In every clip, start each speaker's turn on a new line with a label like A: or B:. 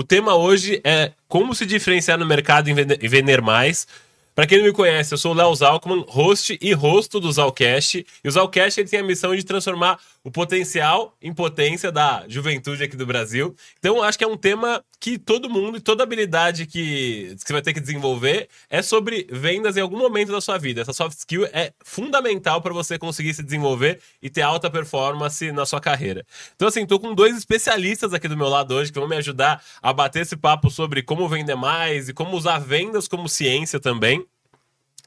A: O tema hoje é como se diferenciar no mercado e vender, mais. Para quem não me conhece, eu sou o Léo Zalkman, host e rosto do Zalcast. E o Zalcast ele tem a missão de transformar o potencial em potência da juventude aqui do Brasil. Então, acho que é um tema que todo mundo e toda habilidade que você vai ter que desenvolver é sobre vendas em algum momento da sua vida. Essa soft skill é fundamental para você conseguir se desenvolver e ter alta performance na sua carreira. Então, assim, tô com dois especialistas aqui do meu lado hoje que vão me ajudar a bater esse papo sobre como vender mais e como usar vendas como ciência também.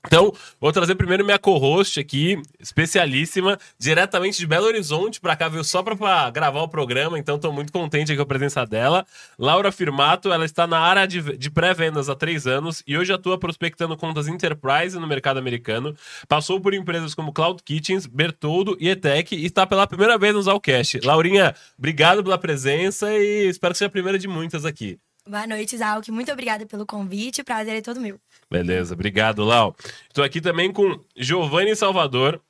A: Então, vou trazer primeiro minha co-host aqui, especialíssima, diretamente de Belo Horizonte para cá, veio só para gravar o programa, então estou muito contente com a presença dela. Laura Firmato, ela está na área de, de pré-vendas há três anos e hoje atua prospectando contas enterprise no mercado americano. Passou por empresas como Cloud Kitchens, Bertoldo e Etec e está pela primeira vez no Zalcast. Laurinha, obrigado pela presença e espero que seja a primeira de muitas aqui.
B: Boa noite, Zalk. Muito obrigada pelo convite. Prazer é todo meu.
A: Beleza, obrigado, Lau. Estou aqui também com Giovanni Salvador,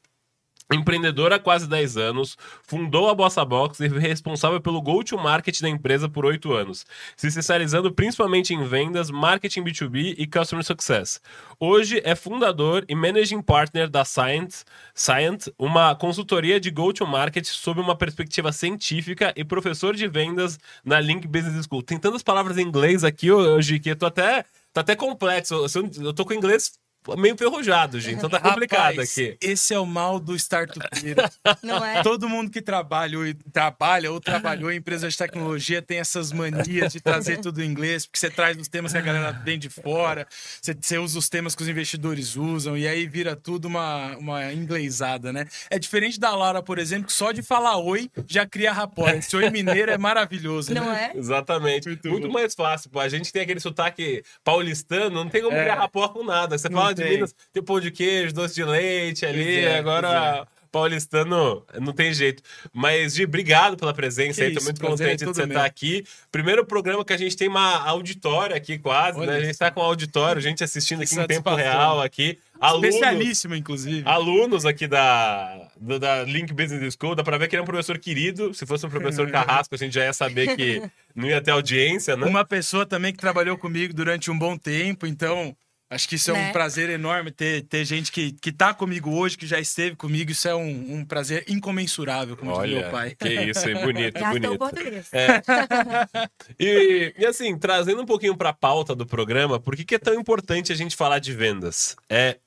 A: Empreendedor há quase 10 anos, fundou a Bossa Box e foi responsável pelo go-to-market da empresa por 8 anos, se especializando principalmente em vendas, marketing B2B e customer success. Hoje é fundador e managing partner da Science, Science uma consultoria de go-to-market sob uma perspectiva científica e professor de vendas na Link Business School. Tem tantas palavras em inglês aqui hoje que eu tô até, tá até complexo. Eu tô com inglês meio enferrujado, gente. Então tá complicado
C: Rapaz,
A: aqui.
C: Esse é o mal do startupeiro.
B: Não é?
C: Todo mundo que trabalha ou, trabalha ou trabalhou em empresas de tecnologia tem essas manias de trazer tudo em inglês, porque você traz os temas que a galera vem de fora, você, você usa os temas que os investidores usam, e aí vira tudo uma, uma inglesada, né? É diferente da Laura, por exemplo, que só de falar oi já cria rapport. Esse oi mineiro é maravilhoso,
B: Não
C: né?
B: é?
A: Exatamente.
C: Muito
A: Muito, mais fácil. Pô. A gente tem aquele sotaque paulistano, não tem como
C: É.
A: criar rapport com nada. Você
C: Não
A: fala de
C: tem.
A: Minas, tem pão de queijo, doce de leite ali,
C: é,
A: agora paulistano não tem jeito. Mas, Gi, obrigado pela presença
C: Que
A: aí. Tô
C: isso,
A: muito
C: prazer é
A: contente de
C: todo
A: você
C: meu.
A: estar aqui. Primeiro programa que a gente tem uma auditória aqui quase,
C: Olha
A: né? A gente
C: só.
A: tá com auditório, gente assistindo aqui em tempo real aqui. Alunos,
C: Especialíssimo, inclusive.
A: alunos aqui da, do- da Link Business School, dá pra ver que ele é um professor querido. Se fosse um professor carrasco, a gente já ia saber que não ia ter audiência, né?
C: Uma pessoa também que trabalhou comigo durante um bom tempo, então acho que isso é um
B: Né?
C: prazer enorme ter, ter gente que, que tá comigo hoje, que já esteve comigo. Isso é um, um prazer incomensurável, como diz
A: Olha,
C: meu pai.
A: que isso, hein? Bonito, bonito.
B: português.
A: É. E, e assim, trazendo um pouquinho pra pauta do programa, por que, que é tão importante a gente falar de vendas? É.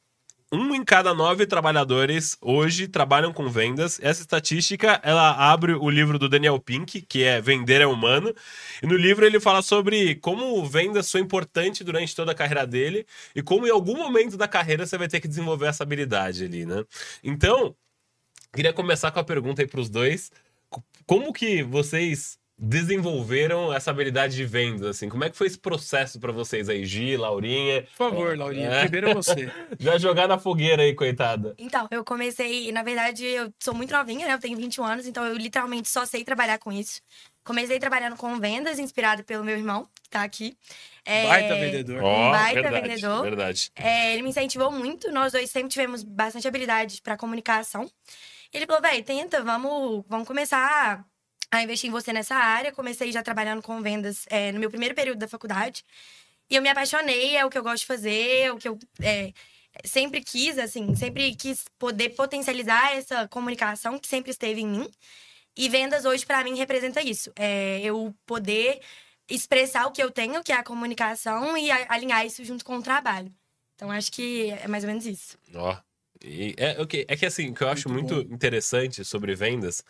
A: Um em cada nove trabalhadores hoje trabalham com vendas. Essa estatística, ela abre o livro do Daniel Pink, que é Vender é Humano. E no livro ele fala sobre como vendas foi importante durante toda a carreira dele e como em algum momento da carreira você vai ter que desenvolver essa habilidade ali, né? Então, queria começar com a pergunta aí pros dois. Co- Como que vocês desenvolveram essa habilidade de vendas, assim? Como é que foi esse processo pra vocês aí, Gi, Laurinha?
C: Por favor, Laurinha,
A: É.
C: primeiro você.
A: Já jogar na fogueira aí, coitada.
B: Então, eu comecei, na verdade, eu sou muito novinha, né? Eu tenho 21 anos, então eu literalmente só sei trabalhar com isso. Comecei trabalhando com vendas, inspirado pelo meu irmão, que tá aqui. É,
C: Baita vendedor.
A: Ó,
B: baita
A: verdade,
B: vendedor.
A: verdade.
B: é, ele me incentivou muito, nós dois sempre tivemos bastante habilidade para comunicação. Ele falou, velho, tenta, vamos, vamos começar a investir em você nessa área. Comecei já trabalhando com vendas é, no meu primeiro período da faculdade. E eu me apaixonei, é o que eu gosto de fazer, é o que eu é, sempre quis, assim, sempre quis poder potencializar essa comunicação que sempre esteve em mim. E vendas hoje, para mim, representa isso. É eu poder expressar o que eu tenho, que é a comunicação, e a- alinhar isso junto com o trabalho. Então, acho que é mais ou menos isso.
A: Ó. E é, ok, é que assim, o que eu acho
C: Muito
A: muito interessante sobre vendas,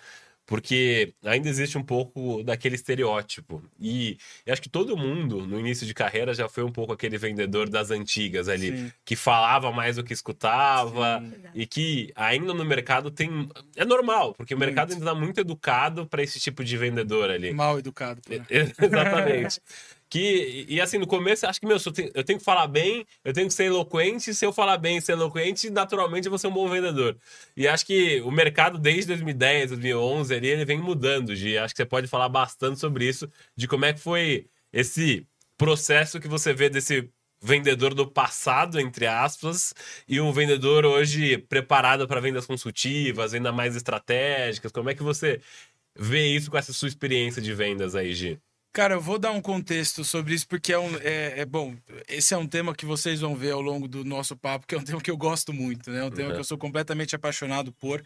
A: porque ainda existe um pouco daquele estereótipo. E acho que todo mundo, no início de carreira, já foi um pouco aquele vendedor das antigas ali,
C: Sim.
A: que falava mais do que escutava.
C: Sim.
A: E que ainda no mercado tem. É normal, porque o mercado
C: Muito.
A: ainda está muito educado para esse tipo de vendedor ali.
C: Mal educado. pô.
A: Exatamente. Que, e assim, no começo, acho que, meu, eu tenho, eu tenho que falar bem, eu tenho que ser eloquente. Se eu falar bem e ser eloquente, naturalmente eu vou ser um bom vendedor. E acho que o mercado, desde 2010, 2011, ali, ele vem mudando, Gi. Acho que você pode falar bastante sobre isso, de como é que foi esse processo que você vê desse vendedor do passado, entre aspas, e um vendedor hoje preparado para vendas consultivas, ainda mais estratégicas. Como é que você vê isso com essa sua experiência de vendas aí, Gi?
C: Cara, eu vou dar um contexto sobre isso, porque é um. É, é bom, esse é um tema que vocês vão ver ao longo do nosso papo, que é um tema que eu gosto muito, né? É um tema
A: Uhum.
C: que eu sou completamente apaixonado por.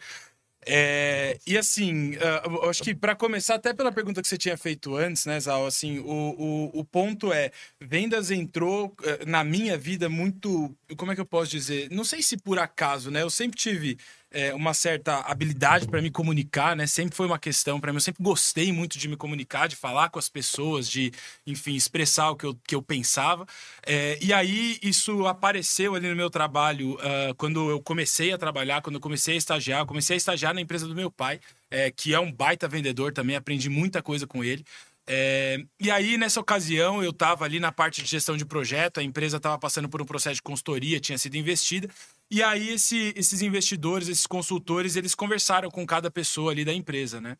C: É, e assim, eu acho que para começar, até pela pergunta que você tinha feito antes, né, Zal, assim, o, o, o ponto é, vendas entrou eh, na minha vida muito, como é que eu posso dizer? Não sei se por acaso, né? Eu sempre tive eh, uma certa habilidade para me comunicar, né? Sempre foi uma questão para mim. Eu sempre gostei muito de me comunicar, de falar com as pessoas, de, enfim, expressar o que eu, que eu pensava. Eh, e aí isso apareceu ali no meu trabalho ah, quando eu comecei a trabalhar, quando eu comecei a estagiar. Eu comecei a estagiar na empresa do meu pai, eh, que é um baita vendedor também. Aprendi muita coisa com ele. É, e aí, nessa ocasião, eu estava ali na parte de gestão de projeto, a empresa estava passando por um processo de consultoria, tinha sido investida. E aí, esse- esses investidores, esses consultores, eles conversaram com cada pessoa ali da empresa, né?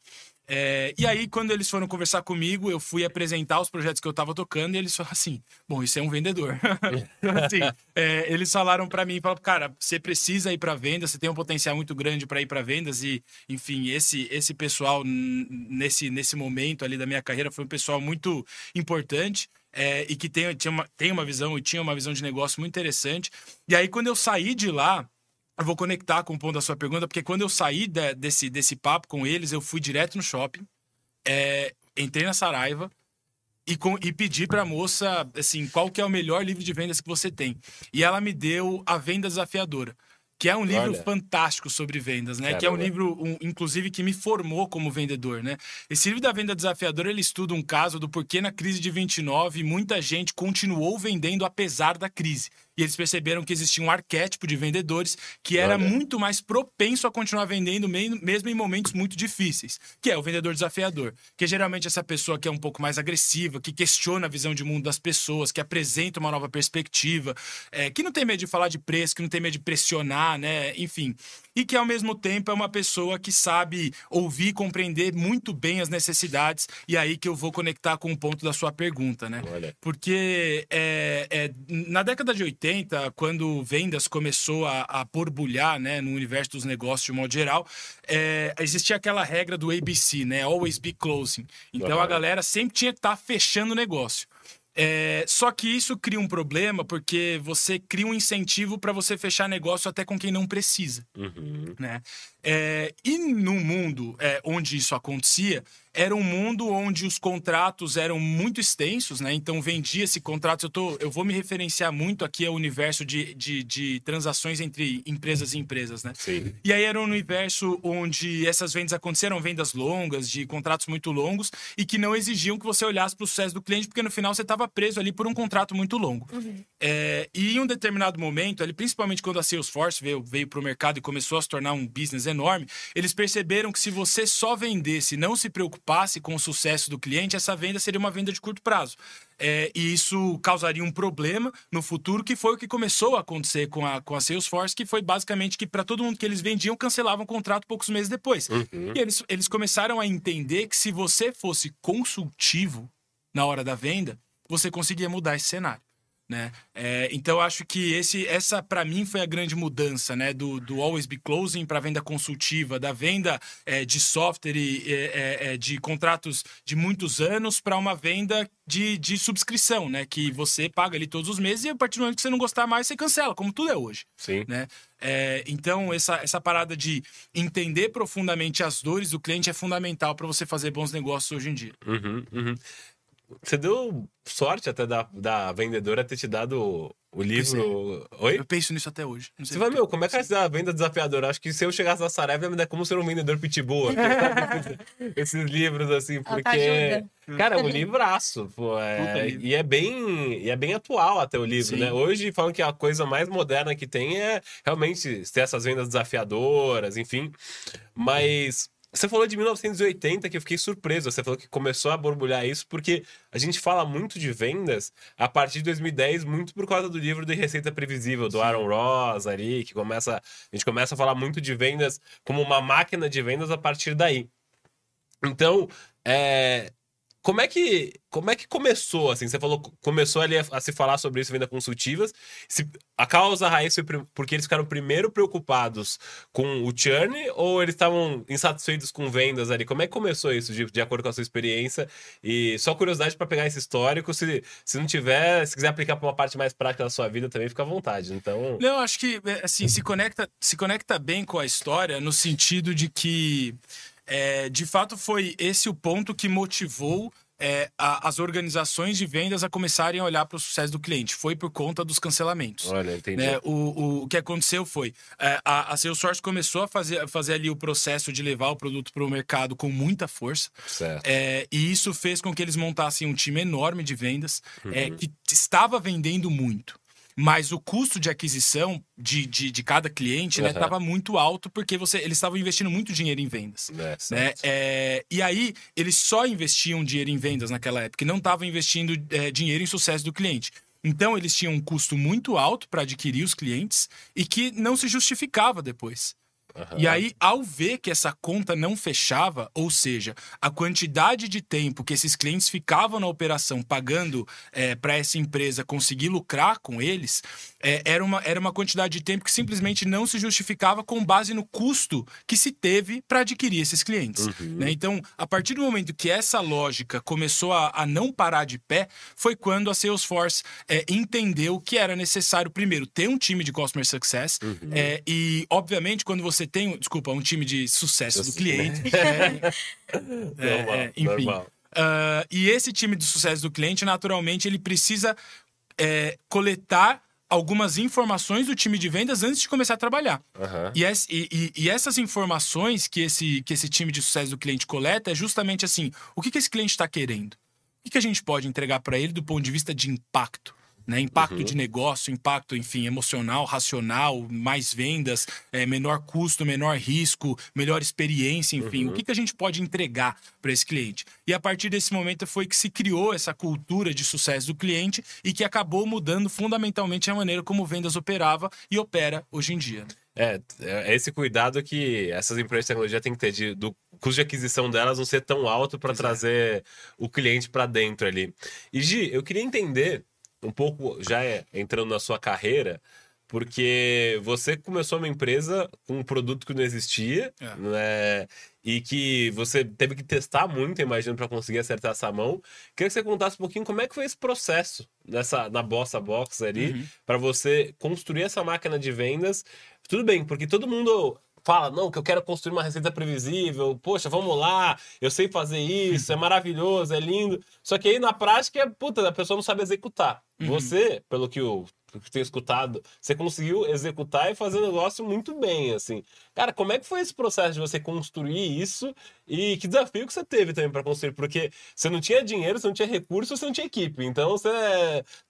C: É, e aí, quando eles foram conversar comigo, eu fui apresentar os projetos que eu estava tocando e eles falaram assim: bom, isso é um vendedor. assim, é, eles falaram para mim, falaram, cara, você precisa ir para venda, você tem um potencial muito grande para ir para vendas e, enfim, esse esse pessoal nesse nesse momento ali da minha carreira foi um pessoal muito importante. É, e que tem, tinha uma, tem uma visão e tinha uma visão de negócio muito interessante. E aí, quando eu saí de lá, eu vou conectar com o ponto da sua pergunta, porque quando eu saí de- desse, desse papo com eles, eu fui direto no shopping, é, entrei na Saraiva e, com, e pedi pra moça, assim, qual que é o melhor livro de vendas que você tem. E ela me deu A Venda Desafiadora, que é um livro
A: Olha.
C: fantástico sobre vendas, né? Que é um
A: Caramba.
C: livro, um, inclusive, que me formou como vendedor, né? Esse livro da Venda Desafiadora, ele estuda um caso do porquê na crise de 29 muita gente continuou vendendo apesar da crise. E eles perceberam que existia um arquétipo de vendedores que era
A: Olha.
C: muito mais propenso a continuar vendendo me- mesmo em momentos muito difíceis, que é o vendedor desafiador, que é geralmente essa pessoa que é um pouco mais agressiva, que questiona a visão de mundo das pessoas, que apresenta uma nova perspectiva, é, que não tem medo de falar de preço, que não tem medo de pressionar, né? Enfim, e que ao mesmo tempo é uma pessoa que sabe ouvir e compreender muito bem as necessidades e aí que eu vou conectar com o ponto da sua pergunta, né?
A: Olha.
C: Porque é, é, na década de 80, quando vendas começou a, a borbulhar né, no universo dos negócios de modo geral, é, existia aquela regra do ABC, né? Always be closing. Então a
A: Aham.
C: galera sempre tinha que estar fechando o negócio. É, só que isso cria um problema porque você cria um incentivo para você fechar negócio até com quem não precisa
A: Uhum.
C: né? É, e no mundo é, onde isso acontecia, era um mundo onde os contratos eram muito extensos, né? Então vendia-se contratos. Eu, tô, eu vou me referenciar muito aqui ao universo de, de, de transações entre empresas e empresas, né?
A: Sim.
C: E aí era um universo onde essas vendas aconteceram, vendas longas, de contratos muito longos, e que não exigiam que você olhasse para o sucesso do cliente, porque no final você estava preso ali por um contrato muito longo. É, e em um determinado momento, ali, principalmente quando a Salesforce veio, veio para o mercado e começou a se tornar um business enorme, eles perceberam que se você só vendesse e não se preocupasse com o sucesso do cliente, essa venda seria uma venda de curto prazo. É, e isso causaria um problema no futuro, que foi o que começou a acontecer com a, com a Salesforce, que foi basicamente que para todo mundo que eles vendiam, cancelavam o contrato poucos meses depois.
A: Uhum.
C: E eles, eles começaram a entender que se você fosse consultivo na hora da venda, você conseguia mudar esse cenário. Né? É, então eu acho que esse, essa para mim foi a grande mudança, né? Do, do always be closing para venda consultiva, da venda é, de software e é, é, é, de contratos de muitos anos para uma venda de, de subscrição, né? Que você paga ali todos os meses e a partir do momento que você não gostar mais você cancela, como tudo é hoje
A: Sim.
C: né? É, então, essa, essa parada de entender profundamente as dores do cliente é fundamental para você fazer bons negócios hoje em dia.
A: Uhum, uhum. Você deu sorte até da, da vendedora ter te dado o livro. Oi?
C: Eu penso nisso até hoje. Não sei
A: Você vai, meu, como é que vai ser a venda desafiadora? Acho que se eu chegasse na Saraiva, ia me dar como ser um vendedor pitbull. esses, livros, assim, porque. Cara, é um livraço, pô. É,
C: livro.
A: e, é bem, e é bem atual até o livro,
C: Sim.
A: né? Hoje falam que a coisa mais moderna que tem é realmente ter essas vendas desafiadoras, enfim. Mas. Você falou de 1980 que eu fiquei surpreso. Você falou que começou a borbulhar isso porque a gente fala muito de vendas a partir de 2010, muito por causa do livro de Receita Previsível, do Aaron Ross ali, que começa. A gente começa a falar muito de vendas como uma máquina de vendas a partir daí. Então, é, como é que como é que começou assim? Você falou começou ali a, a se falar sobre isso venda consultivas. Se, a causa raiz foi porque eles ficaram primeiro preocupados com o churn ou eles estavam insatisfeitos com vendas ali? Como é que começou isso de, de acordo com a sua experiência? E só curiosidade para pegar esse histórico, se, se não tiver, se quiser aplicar para uma parte mais prática da sua vida também fica à vontade. Então,
C: não, acho que é, assim, se conecta se conecta bem com a história no sentido de que é, de fato, foi esse o ponto que motivou é, a, as organizações de vendas a começarem a olhar para o sucesso do cliente. Foi por conta dos cancelamentos.
A: Olha, entendi.
C: Né? O, o, o, que aconteceu foi é, a, a Salesforce começou a fazer, fazer ali o processo de levar o produto para o mercado com muita força.
A: Certo.
C: É, e isso fez com que eles montassem um time enorme de vendas é, uhum. que estava vendendo muito mas o custo de aquisição de, de, de cada cliente estava uhum. né, muito alto porque você, eles estavam investindo muito dinheiro em vendas.
A: É,
C: né? É, e aí, eles só investiam dinheiro em vendas naquela época, não estavam investindo é, dinheiro em sucesso do cliente. Então, eles tinham um custo muito alto para adquirir os clientes e que não se justificava depois. Uhum. E aí, ao ver que essa conta não fechava, ou seja, a quantidade de tempo que esses clientes ficavam na operação pagando é, para essa empresa conseguir lucrar com eles, é, era, uma, era uma quantidade de tempo que simplesmente não se justificava com base no custo que se teve para adquirir esses clientes. Uhum. Né? Então, a partir do momento que essa lógica começou a, a não parar de pé, foi quando a Salesforce é, entendeu que era necessário, primeiro, ter um time de Customer Success uhum. É, e, obviamente, quando você tem, desculpa, um time de sucesso do cliente.
A: É, normal, é, enfim.
C: Uh, e esse time de sucesso do cliente, naturalmente, ele precisa é, coletar algumas informações do time de vendas antes de começar a trabalhar.
A: Uhum.
C: E, e, e, essas informações que esse, que esse time de sucesso do cliente coleta é justamente assim: o que, que esse cliente está querendo? O que, que a gente pode entregar para ele do ponto de vista de impacto? Né? Impacto uhum. de negócio, impacto, enfim, emocional, racional, mais vendas, é, menor custo, menor risco, melhor experiência, enfim. Uhum. O que, que a gente pode entregar para esse cliente? E a partir desse momento foi que se criou essa cultura de sucesso do cliente e que acabou mudando fundamentalmente a maneira como vendas operava e opera hoje em dia.
A: É, é esse cuidado que essas empresas de tecnologia têm que ter de, do custo de aquisição delas não ser tão alto para trazer o cliente para dentro ali. E Gi, eu queria entender um pouco já é, entrando na sua carreira, porque você começou uma empresa com um produto que não existia, é. né? E que você teve que testar muito, imagino, para conseguir acertar essa mão. Queria que você contasse um pouquinho como é que foi esse processo nessa, na Bossa Box ali, uhum. para você construir essa máquina de vendas. Tudo bem, porque todo mundo fala, não, que eu quero construir uma receita previsível, poxa, vamos lá, eu sei fazer isso, é maravilhoso, é lindo. Só que aí na prática, puta, a pessoa não sabe executar. Uhum. Você, pelo que que tenho escutado, você conseguiu executar e fazer o negócio muito bem, assim. Cara, como é que foi esse processo de você construir isso e que desafio que você teve também para construir? Porque você não tinha dinheiro, você não tinha recursos, você não tinha equipe. Então, você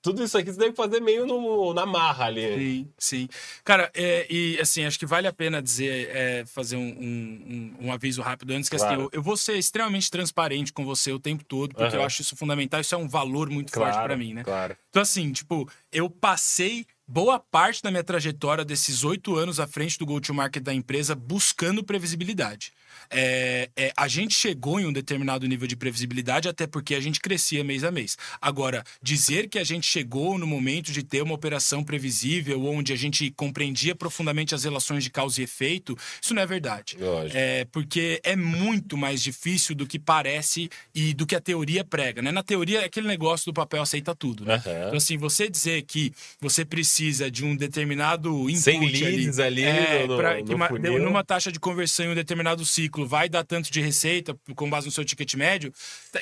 A: tudo isso aqui você que fazer meio no, na marra ali.
C: Sim, sim. Cara, é, e assim, acho que vale a pena dizer, é, fazer um, um, um, aviso rápido antes, que assim, claro. assim, eu, eu, vou ser extremamente transparente com você o tempo todo, porque uhum. eu acho isso fundamental, isso é um valor muito claro, forte para mim, né?
A: Claro.
C: Então, assim, tipo, eu passei boa parte da minha trajetória desses oito anos à frente do go-to-market da empresa buscando previsibilidade. É, é, a gente chegou em um determinado nível de previsibilidade, até porque a gente crescia mês a mês. Agora, dizer que a gente chegou no momento de ter uma operação previsível, onde a gente compreendia profundamente as relações de causa e efeito, isso não é verdade.
A: Lógico.
C: É, porque é muito mais difícil do que parece e do que a teoria prega. Né? Na teoria, é aquele negócio do papel aceita tudo. Né?
A: Uhum.
C: Então, assim, você dizer que você precisa de um determinado input
A: Sem leads ali, ali
C: é,
A: no,
C: pra,
A: no
C: uma, numa taxa de conversão em um determinado ciclo ciclo vai dar tanto de receita com base no seu ticket médio,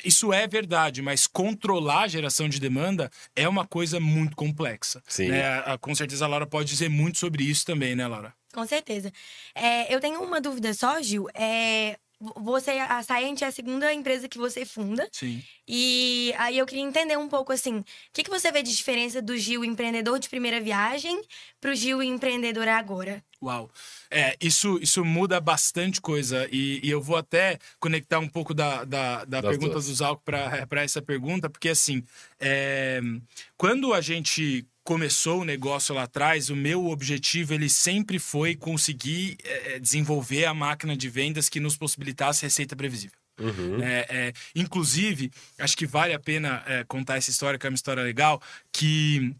C: isso é verdade, mas controlar a geração de demanda é uma coisa muito complexa.
A: Sim.
C: Né? Com certeza a Laura pode dizer muito sobre isso também, né, Laura?
B: Com certeza. É, eu tenho uma dúvida só, Gil. É, você, a Scient é a segunda empresa que você funda.
C: Sim.
B: E aí eu queria entender um pouco assim, o que, que você vê de diferença do Gil empreendedor de primeira viagem para o Gil empreendedor agora?
C: Uau. É, isso, isso muda bastante coisa. E, e eu vou até conectar um pouco da, da, da pergunta duas. do Zalco para essa pergunta, porque assim, é, quando a gente começou o negócio lá atrás, o meu objetivo ele sempre foi conseguir é, desenvolver a máquina de vendas que nos possibilitasse receita previsível.
A: Uhum.
C: né? É, inclusive, acho que vale a pena é, contar essa história, que é uma história legal, que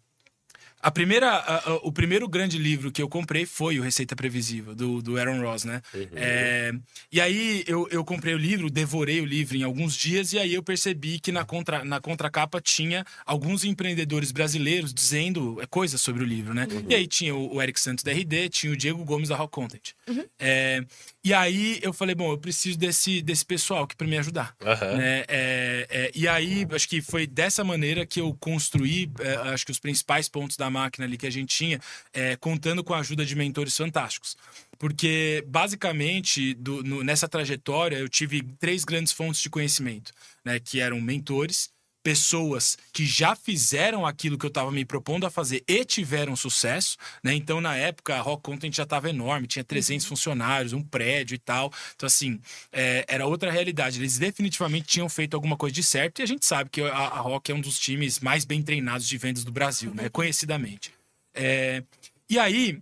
C: a primeira, a- a- o primeiro grande livro que eu comprei foi o Receita Previsível, do, do Aaron Ross, né? É, e aí eu, eu comprei o livro, devorei o livro em alguns dias, e aí eu percebi que na, contra, na contracapa tinha alguns empreendedores brasileiros dizendo é, coisas sobre o livro, né? E aí tinha o, o Eric Santos da RD, tinha o Diego Gomes da Rock Content. É, e aí eu falei, bom, eu preciso desse, desse pessoal aqui para me ajudar né? É, é, e aí, acho que foi dessa maneira que eu construí, é, acho que os principais pontos da máquina ali que a gente tinha, é, contando com a ajuda de mentores fantásticos. Porque, basicamente, do- no- nessa trajetória, eu tive três grandes fontes de conhecimento, né? Que eram mentores, pessoas que já fizeram aquilo que eu estava me propondo a fazer e tiveram sucesso, né? Então, na época, a Rock Content já estava enorme, tinha 300 funcionários, um prédio e tal. Então, assim, é, era outra realidade. Eles definitivamente tinham feito alguma coisa de certo e a gente sabe que a, a Rock é um dos times mais bem treinados de vendas do Brasil, né? Conhecidamente. É, e aí,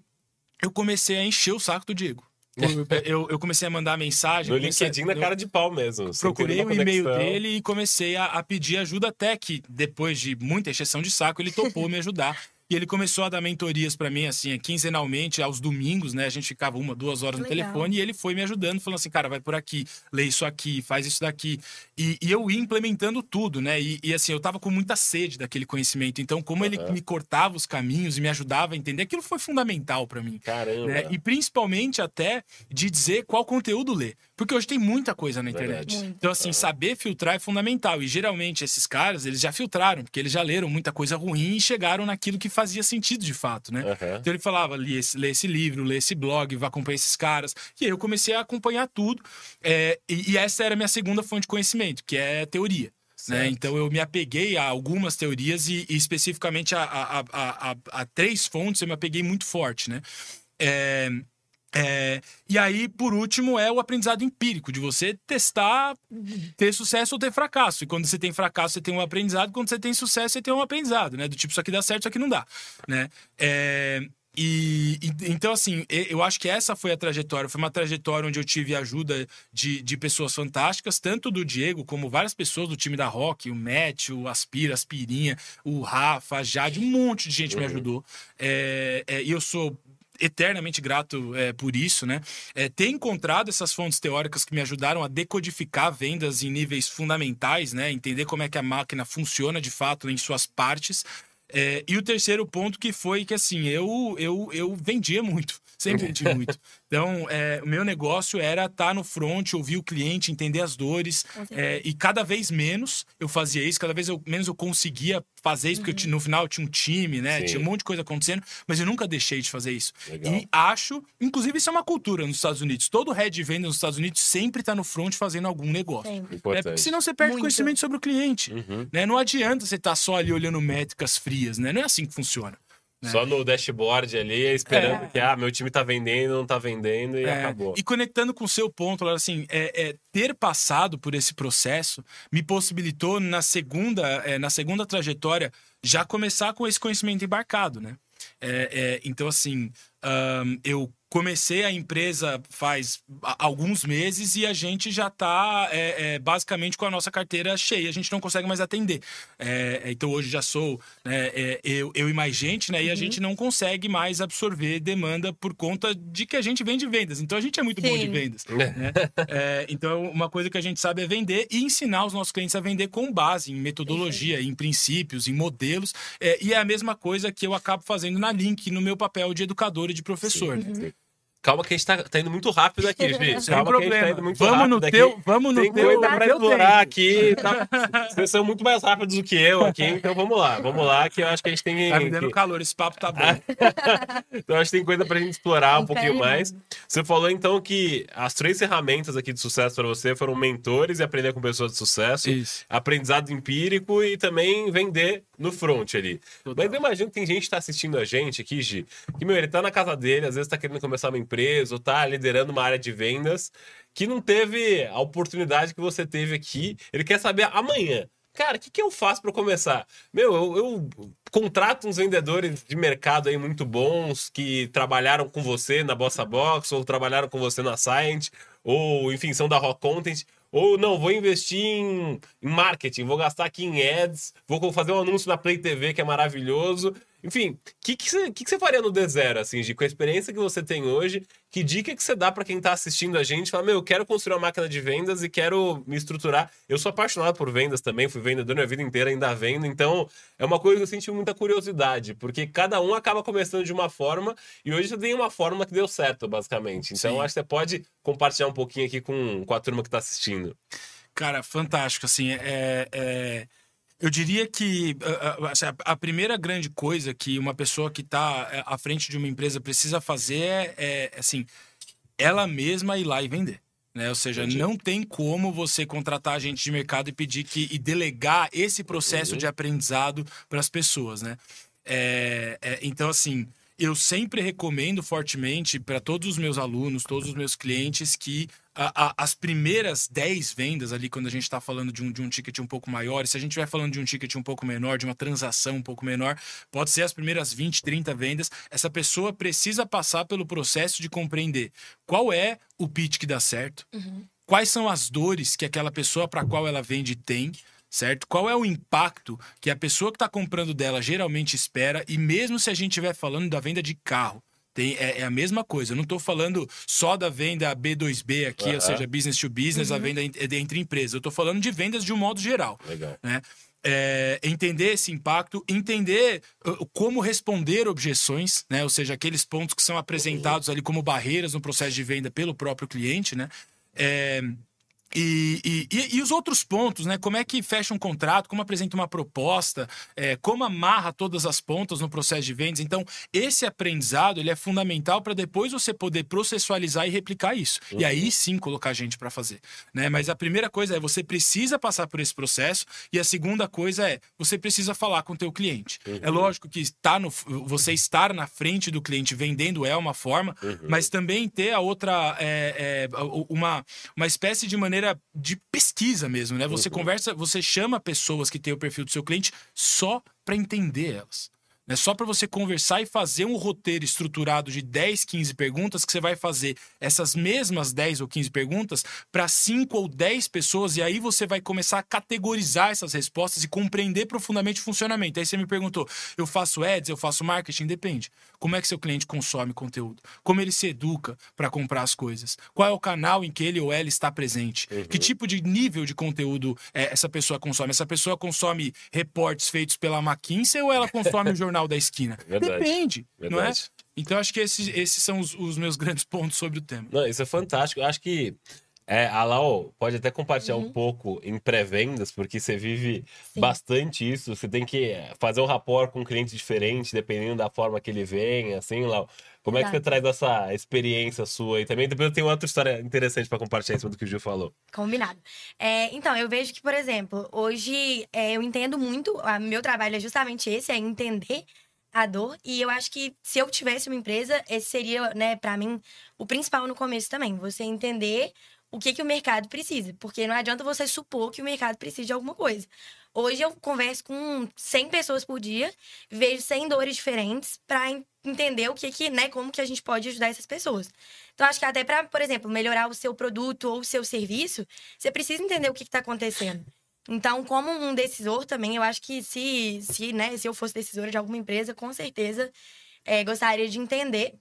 C: eu comecei a encher o saco do Diego. Eu, eu, comecei a mandar mensagem.
A: No LinkedIn na
C: eu-
A: cara de pau mesmo.
C: procurei o e-mail dele e comecei a, a pedir ajuda até que, depois de muita encheção de saco, ele topou me ajudar. E ele começou a dar mentorias pra mim, assim, quinzenalmente, aos domingos, né? A gente ficava uma, duas horas no
B: Legal.
C: telefone e ele foi me ajudando, falando assim, cara, vai por aqui, lê isso aqui, faz isso daqui. E, e eu ia implementando tudo, né? E, e, assim, eu tava com muita sede daquele conhecimento. Então, como ele
A: Aham.
C: me cortava os caminhos e me ajudava a entender, aquilo foi fundamental pra mim
A: Caramba.
C: né? E principalmente até de dizer qual conteúdo ler. Porque hoje tem muita coisa na internet.
A: Verdade.
C: Então, assim, saber filtrar é fundamental. E geralmente esses caras, eles já filtraram, porque eles já leram muita coisa ruim e chegaram naquilo que fazia sentido de fato, né?
A: Aham.
C: Então ele falava, lê esse, lê esse livro, lê esse blog, vai acompanhar esses caras. E aí eu comecei a acompanhar tudo. É, e, e essa era a minha segunda fonte de conhecimento, que é teoria. Né? Então eu me apeguei a algumas teorias e, e especificamente a, a, a, a- a três fontes eu me apeguei muito forte, né? É, é, e aí, por último, é o aprendizado empírico, de você testar, ter sucesso ou ter fracasso. E quando você tem fracasso, você tem um aprendizado. Quando você tem sucesso, você tem um aprendizado, né? Do tipo, isso aqui dá certo, isso aqui não dá, né? É, e, e- então, assim, eu acho que essa foi a trajetória. Foi uma trajetória onde eu tive ajuda de, de pessoas fantásticas, tanto do Diego como várias pessoas do time da Rock, o Matt, o Aspira, Aspirinha, o Rafa, a Jade, um monte de gente me ajudou. É, é, E eu sou eternamente grato é, por isso, né? É, ter encontrado essas fontes teóricas que me ajudaram a decodificar vendas em níveis fundamentais, né? Entender como é que a máquina funciona de fato em suas partes. É, e o terceiro ponto que foi que assim, eu, eu, eu vendia muito, sempre vendi muito. Então, é, o meu negócio era estar no front, ouvir o cliente, entender as dores. É, e cada vez menos eu fazia isso, cada vez eu, menos eu conseguia fazer isso, porque eu ti- no final eu tinha um time, né?
A: Sim.
C: Tinha um monte de coisa acontecendo, mas eu nunca deixei de fazer isso.
A: Legal.
C: E acho, inclusive, isso é uma cultura nos Estados Unidos. Todo head de venda nos Estados Unidos sempre está no front fazendo algum negócio.
B: Sempre.
C: É, porque senão você perde
B: Muito.
C: conhecimento sobre o cliente.
A: Uhum.
C: Né? Não adianta você estar só ali olhando métricas frias, né? Não é assim que funciona. Né?
A: Só no dashboard ali, esperando
C: É.
A: que, ah, meu time tá vendendo, não tá vendendo e
C: É,
A: acabou.
C: E conectando com o seu ponto, assim, é, é, ter passado por esse processo me possibilitou na segunda, é, na segunda trajetória já começar com esse conhecimento embarcado, né? É, é, então, assim, ahn, eu comecei a empresa faz alguns meses e a gente já está basicamente com a nossa carteira cheia, a gente não consegue mais atender. É, é, então hoje já sou né, é, eu, eu e mais gente, né? E a gente não consegue mais absorver demanda por conta de que a gente vende vendas. Então a gente é muito bom de
B: Sim.
C: vendas. né? É, então, uma coisa que a gente sabe é vender e ensinar os nossos clientes a vender com base em metodologia, em princípios, em modelos. É, e é a mesma coisa que eu acabo fazendo na Link, no meu papel de educador e de professor. né?
A: Sim. Calma que a gente tá, tá indo muito rápido aqui, Gi.
C: Sem
A: Calma que a gente tá
C: problema.
A: indo muito
C: Vamos
A: rápido
C: no
A: aqui.
C: teu, vamos no
A: Tem
C: teu,
A: coisa pra explorar
C: tempo.
A: aqui. Tá... Vocês são muito mais rápidos do que eu aqui, então vamos lá. Vamos lá, que eu acho que a gente tem.
C: Tá me dando
A: que-
C: calor, esse papo tá bom.
A: Então acho que tem coisa pra gente explorar um pouquinho mais. Você falou então que as três ferramentas aqui de sucesso pra você foram mentores e aprender com pessoas de sucesso,
C: Isso.
A: aprendizado empírico e também vender no front ali.
C: Total.
A: Mas eu imagino que tem gente que tá assistindo a gente aqui, Gi, que, meu, ele tá na casa dele, às vezes tá querendo começar uma empresa ou tá liderando uma área de vendas, que não teve a oportunidade que você teve aqui. Ele quer saber amanhã. Cara, o que, que eu faço para começar? Meu, eu, eu contrato uns vendedores de mercado aí muito bons que trabalharam com você na Bossa Box ou trabalharam com você na Science ou enfim, são da Rock Content, ou não, vou investir em, em marketing, vou gastar aqui em ads, vou fazer um anúncio na Play TV que é maravilhoso. Enfim, o que, que, você, que, que você faria no D0, assim, Gi? Com a experiência que você tem hoje, que dica que você dá para quem tá assistindo a gente? Fala, meu, eu quero construir uma máquina de vendas e quero me estruturar. Eu sou apaixonado por vendas também, fui vendedor minha vida inteira, ainda vendo. Então, é uma coisa que eu senti muita curiosidade, porque cada um acaba começando de uma forma e hoje você tem uma forma que deu certo, basicamente. Então, acho que você pode compartilhar um pouquinho aqui com, com a turma que tá assistindo.
C: Cara, fantástico, assim, é... é eu diria que assim, a, a, primeira grande coisa que uma pessoa que está é, à frente de uma empresa precisa fazer é, é, assim, ela mesma ir lá e vender. Né? Ou seja, Entendi. não tem como você contratar agente de mercado e pedir que e delegar esse processo uhum. de aprendizado para as pessoas, né? É, é, então, assim, eu sempre recomendo fortemente para todos os meus alunos, todos os meus clientes, que a, a, as primeiras 10 vendas ali, quando a gente está falando de um, de um ticket um pouco maior, e se a gente estiver falando de um ticket um pouco menor, de uma transação um pouco menor, pode ser as primeiras 20, 30 vendas, essa pessoa precisa passar pelo processo de compreender qual é o pitch que dá certo, uhum. quais são as dores que aquela pessoa para qual ela vende tem certo? Qual é o impacto que a pessoa que está comprando dela geralmente espera, e mesmo se a gente estiver falando da venda de carro. Tem, é, é, a mesma coisa. Eu não estou falando só da venda B2B aqui, uhum. ou seja, business to business, uhum. a venda entre empresas. Eu estou falando de vendas de um modo geral.
A: Legal.
C: Né? É, entender esse impacto, entender uh, como responder objeções, né? Ou seja, aqueles pontos que são apresentados ali como barreiras no processo de venda pelo próprio cliente, né? É, e, e, e, os outros pontos, né? Como é que fecha um contrato, como apresenta uma proposta, é, como amarra todas as pontas no processo de vendas. Então, esse aprendizado ele é fundamental para depois você poder processualizar e replicar isso. Uhum. E aí uhum. sim colocar gente para fazer. Né? Mas a primeira coisa é você precisa passar por esse processo, e a segunda coisa é você precisa falar com o teu cliente. Uhum. É lógico que está no, você estar na frente do cliente vendendo é uma forma, uhum. mas também ter a outra, é, é, uma, uma espécie de maneira maneira de pesquisa mesmo, né? Você uhum. conversa, você chama pessoas que têm o perfil do seu cliente só para entender elas. É só para você conversar e fazer um roteiro estruturado de 10, 15 perguntas que você vai fazer essas mesmas 10 ou 15 perguntas para 5 ou 10 pessoas e aí você vai começar a categorizar essas respostas e compreender profundamente o funcionamento. Aí você me perguntou, eu faço ads, eu faço marketing? Depende. Como é que seu cliente consome conteúdo? Como ele se educa para comprar as coisas? Qual é o canal em que ele ou ela está presente? Uhum. Que tipo de nível de conteúdo é, essa pessoa consome? Essa pessoa consome reportes feitos pela McKinsey ou ela consome o jornal da esquina. Verdade. Depende, Verdade. não é? Então acho que esses, esses são os, os, meus grandes pontos sobre o tema.
A: Não, isso é fantástico. Eu acho que é, a Lau pode até compartilhar uhum. um pouco em pré-vendas, porque você vive Sim. bastante isso. Você tem que fazer um rapport com um cliente diferente, dependendo da forma que ele vem, assim, Lau. Como é que você traz essa experiência sua? E também depois eu tenho outra história interessante para compartilhar em cima do que o Gil falou.
B: Combinado. É, então, eu vejo que, por exemplo, hoje é, eu entendo muito, o meu trabalho é justamente esse, é entender a dor. E eu acho que se eu tivesse uma empresa, esse seria, né, para mim, o principal no começo também. Você entender o que, que o mercado precisa. Porque não adianta você supor que o mercado precisa de alguma coisa. Hoje eu converso com 100 pessoas por dia, vejo 100 dores diferentes para entender o que que, né, como que a gente pode ajudar essas pessoas. Então acho que até para, por exemplo, melhorar o seu produto ou o seu serviço, você precisa entender o que está acontecendo. Então, como um decisor também, eu acho que se, se, né, se eu fosse decisora de alguma empresa, com certeza é, gostaria de entender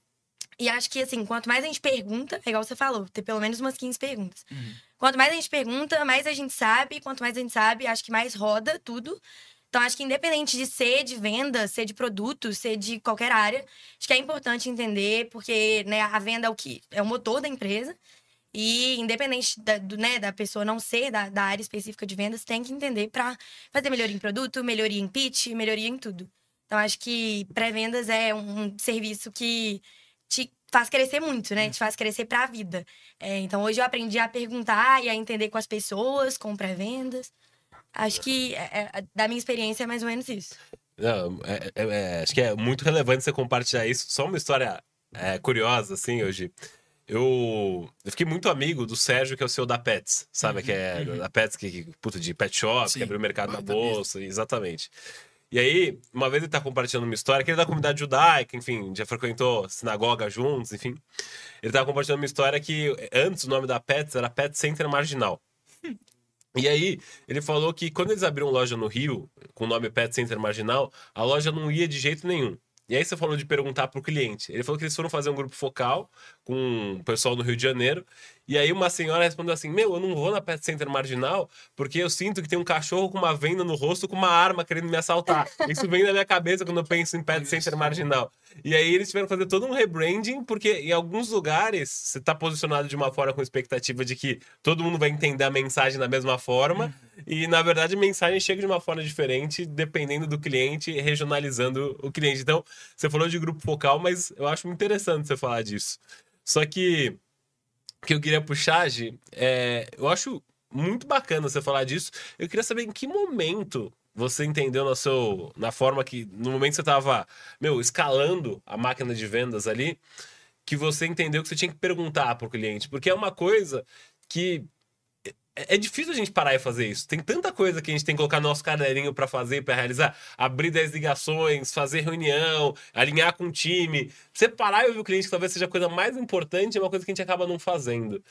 B: e acho que, assim, quanto mais a gente pergunta, é igual você falou, ter pelo menos umas 15 perguntas. Uhum. Quanto mais a gente pergunta, mais a gente sabe. Quanto mais a gente sabe, acho que mais roda tudo. Então, acho que independente de ser de venda, ser de produto, ser de qualquer área, acho que é importante entender, porque né, a venda é o que é o motor da empresa. E independente da, do, né, da pessoa não ser da, da área específica de vendas, tem que entender para fazer melhoria em produto, melhoria em pitch, melhoria em tudo. Então, acho que pré-vendas é um serviço que faz crescer muito, né? Hum. Te faz crescer para a vida. É, então hoje eu aprendi a perguntar e a entender com as pessoas, com pré-vendas. Acho que é, é, da minha experiência é mais ou menos isso.
A: Não, é, é, é acho que é muito relevante você compartilhar isso. Só uma história curiosa, assim, hoje. Eu, eu fiquei muito amigo do Sérgio, que é o CEO da Pets, sabe? Uhum, que é uhum. da Pets, que, puta, de pet shop, Sim. que abriu o mercado na bolsa, exatamente. E aí, uma vez ele tá compartilhando uma história, que ele é da comunidade judaica, enfim, já frequentou sinagoga juntos, enfim. Ele tava compartilhando uma história que antes o nome da Pets era Pet Center Marginal. E aí, ele falou que quando eles abriram loja no Rio, com o nome Pet Center Marginal, a loja não ia de jeito nenhum. E aí você falou de perguntar pro cliente. Ele falou que eles foram fazer um grupo focal com o pessoal no Rio de Janeiro. E aí uma senhora respondeu assim: Meu, eu não vou na Pet Center Marginal porque eu sinto que tem um cachorro com uma venda no rosto com uma arma querendo me assaltar. Isso vem na minha cabeça quando eu penso em Pet Center Marginal. E aí eles tiveram que fazer todo um rebranding, porque em alguns lugares você tá posicionado de uma forma com expectativa de que todo mundo vai entender a mensagem da mesma forma. E na verdade a mensagem chega de uma forma diferente, dependendo do cliente, regionalizando o cliente. Então, você falou de grupo focal, mas eu acho muito interessante você falar disso. Só que que eu queria puxar, Gi, é, eu acho muito bacana você falar disso. Eu queria saber em que momento você entendeu na, seu, na forma que, no momento que você estava, meu, escalando a máquina de vendas ali, que você entendeu que você tinha que perguntar para o cliente. Porque é uma coisa que é, é difícil a gente parar e fazer isso. Tem tanta coisa que a gente tem que colocar no nosso caderninho para fazer, para realizar. Abrir 10 ligações, fazer reunião, alinhar com o time. Você parar e ouvir o cliente, que talvez seja a coisa mais importante, é uma coisa que a gente acaba não fazendo.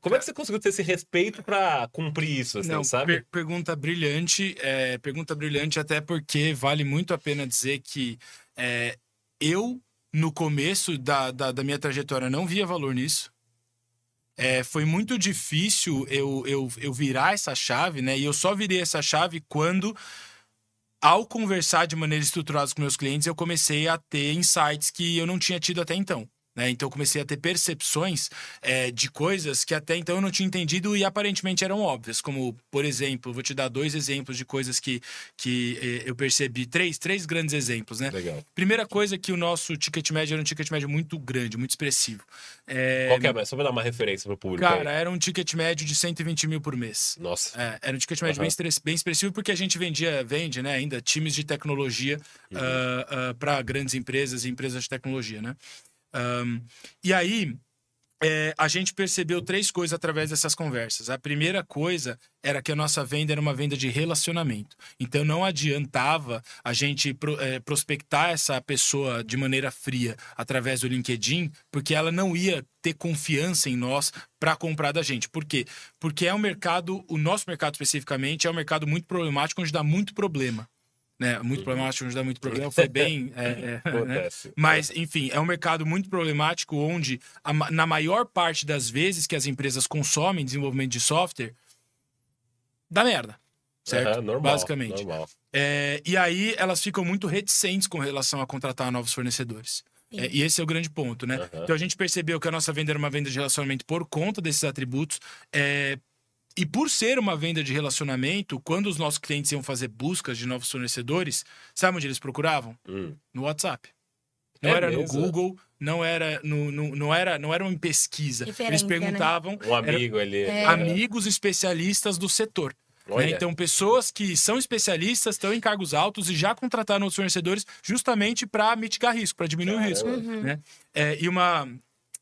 A: Como é que você conseguiu ter esse respeito para cumprir isso, assim,
C: Não,
A: sabe?
C: per- pergunta brilhante. é, pergunta brilhante, até porque vale muito a pena dizer que é, eu, no começo da, da, da minha trajetória, não via valor nisso. É, foi muito difícil eu, eu, eu virar essa chave, né? E eu só virei essa chave quando, ao conversar de maneira estruturada com meus clientes, eu comecei a ter insights que eu não tinha tido até então. Né? Então eu comecei a ter percepções é, de coisas que até então eu não tinha entendido e aparentemente eram óbvias. Como, por exemplo, vou te dar dois exemplos de coisas que, que eh, eu percebi. Três, três grandes exemplos, né?
A: Legal.
C: Primeira coisa que o nosso ticket médio era um ticket médio muito grande, muito expressivo. É,
A: Qual que é? Só pra dar uma referência pro público. aí.
C: Cara, era um ticket médio de 120 mil por mês.
A: Nossa.
C: É, era um ticket médio
A: Aham.
C: bem, bem expressivo porque a gente vendia, vende, né, ainda times de tecnologia
A: Uhum.
C: para grandes empresas e empresas de tecnologia, né? Ahn, e aí é, a gente percebeu três coisas através dessas conversas. A primeira coisa era que a nossa venda era uma venda de relacionamento. Então não adiantava a gente pro- é, prospectar essa pessoa de maneira fria através do LinkedIn, porque ela não ia ter confiança em nós para comprar da gente. Por quê? Porque é um mercado, o nosso mercado especificamente, é um mercado muito problemático, onde dá muito problema. Né? Muito problemático, onde dá muito problema. Foi bem. é, é, né? Mas, enfim, é um mercado muito problemático onde, a na maior parte das vezes que as empresas consomem desenvolvimento de software, dá merda. Certo?
A: Aham, normal,
C: Basicamente.
A: Normal.
C: É, e aí elas ficam muito reticentes com relação a contratar novos fornecedores. É, e esse é o grande ponto, né?
A: Aham.
C: Então a gente percebeu que a nossa venda era uma venda de relacionamento por conta desses atributos. é, e por ser uma venda de relacionamento, quando os nossos clientes iam fazer buscas de novos fornecedores, sabe onde eles procuravam?
A: Hum.
C: No WhatsApp. Não
A: É
C: era no
A: mesmo?
C: Google, não era no, no- não era não era uma pesquisa. Eles
B: Referência, né?
C: perguntavam
A: Um amigo ali.
B: É.
C: amigos especialistas do setor. né? Então, pessoas que são especialistas, estão em cargos altos e já contrataram os fornecedores justamente para mitigar risco, para diminuir o risco.
A: Caramba.
C: Né? É, e uma,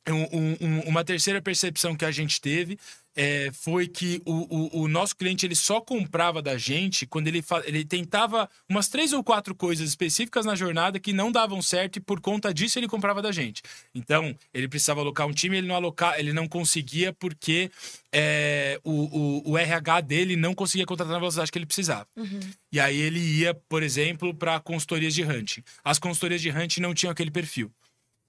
C: um- um- uma terceira percepção que a gente teve é, foi que o, o- o nosso cliente ele só comprava da gente quando ele, ele tentava umas três ou quatro coisas específicas na jornada que não davam certo e por conta disso ele comprava da gente. Então, ele precisava alocar um time, ele não alocar, ele não conseguia porque é, o, o- o RH dele não conseguia contratar na velocidade que ele precisava. E aí ele ia, por exemplo, para consultorias de hunting. As consultorias de hunting não tinham aquele perfil.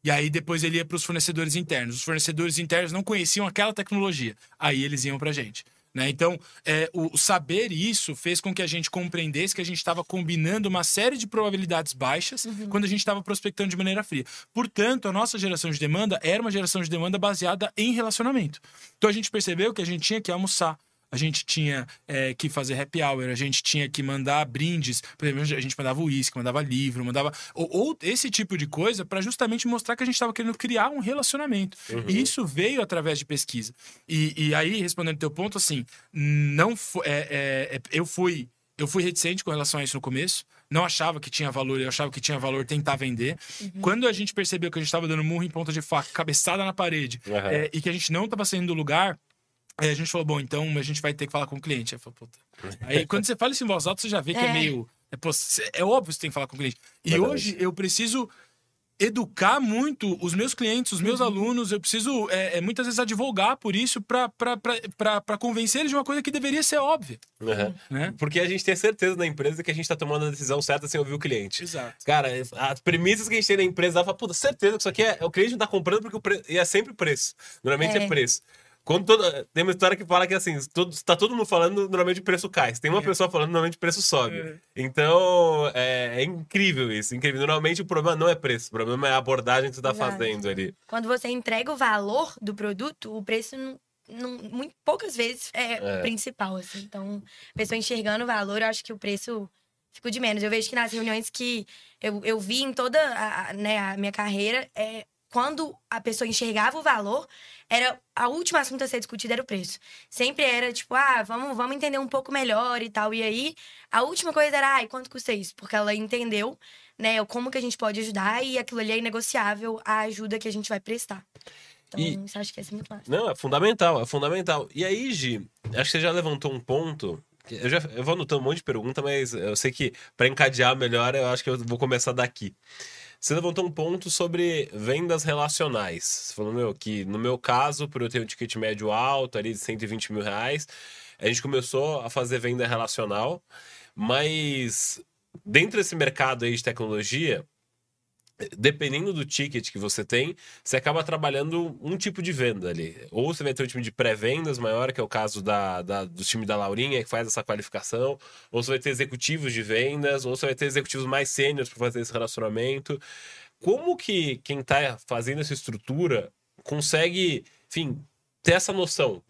C: E aí depois ele ia para os fornecedores internos. Os fornecedores internos não conheciam aquela tecnologia. Aí eles iam para a gente. Né? Então, é, o o saber isso fez com que a gente compreendesse que a gente estava combinando uma série de probabilidades baixas quando a gente estava prospectando de maneira fria. Portanto, a nossa geração de demanda era uma geração de demanda baseada em relacionamento. Então, a gente percebeu que a gente tinha que almoçar, a gente tinha é, que fazer happy hour, a gente tinha que mandar brindes, por exemplo, a gente mandava uísque, mandava livro, mandava. Ou, ou esse tipo de coisa para justamente mostrar que a gente estava querendo criar um relacionamento. E isso veio através de pesquisa. E, e aí, respondendo teu ponto, assim, não fo- é, é, é, eu fui. Eu fui reticente com relação a isso no começo. Não achava que tinha valor, eu achava que tinha valor tentar vender. Quando a gente percebeu que a gente estava dando murro em ponta de faca, cabeçada na parede, é, e que a gente não estava saindo do lugar, Aí a gente falou, bom, então a gente vai ter que falar com o cliente. Aí, eu falei, puta. Aí quando você fala isso em voz alta, você já vê que é,
B: É.
C: meio. É, pô, é óbvio que você tem que falar com o cliente. E
A: Verdade.
C: hoje eu preciso educar muito os meus clientes, os meus alunos. Eu preciso, é, é, muitas vezes, advogar por isso para convencer eles de uma coisa que deveria ser óbvia.
A: Uhum.
C: Né?
A: Porque a gente tem certeza na empresa que a gente tá tomando a decisão certa sem ouvir o cliente.
C: Exato.
A: Cara, as premissas que a gente tem na empresa, ela fala, puta, certeza que isso aqui é. O cliente não tá comprando porque o preço. E é sempre preço. Normalmente é,
B: É.
A: preço. Quando toda, tem uma história que fala que assim, todo, tá todo mundo falando, normalmente o preço cai. Se tem uma
C: É.
A: pessoa falando, normalmente o preço sobe.
C: É.
A: Então, é, é incrível isso, incrível. Normalmente o problema não é preço, o problema é a abordagem que você tá
B: Exato.
A: fazendo ali.
B: Quando você entrega o valor do produto, o preço não, não- muito poucas vezes é,
A: É.
B: o principal, assim. Então, a pessoa enxergando o valor, eu acho que o preço ficou de menos. Eu vejo que nas reuniões que eu, eu vi em toda a, a, né, a minha carreira, é, quando a pessoa enxergava o valor, era a última assunto a ser discutido era o preço. Sempre era tipo, ah, vamos, vamos entender um pouco melhor e tal. E aí, a última coisa era, ai, quanto custa isso? Porque ela entendeu, né, como que a gente pode ajudar e aquilo ali é inegociável a ajuda que a gente vai prestar. Então,
A: E-
B: isso acho que é muito massa.
A: Não, é fundamental, é fundamental. E aí, Gi, acho que você já levantou um ponto. Eu, já, eu vou anotando um monte de pergunta, mas eu sei que para encadear melhor, eu acho que eu vou começar daqui. Você levantou um ponto sobre vendas relacionais. Você falou, meu, que no meu caso, por eu ter um ticket médio alto, ali de 120 mil reais, a gente começou a fazer venda relacional, mas dentro desse mercado aí de tecnologia, dependendo do ticket que você tem, você acaba trabalhando um tipo de venda ali. Ou você vai ter um time de pré-vendas maior, que é o caso da, da- do time da Laurinha, que faz essa qualificação, ou você vai ter executivos de vendas, ou você vai ter executivos mais sêniores para fazer esse relacionamento. Como que quem está fazendo essa estrutura consegue, enfim, ter essa noção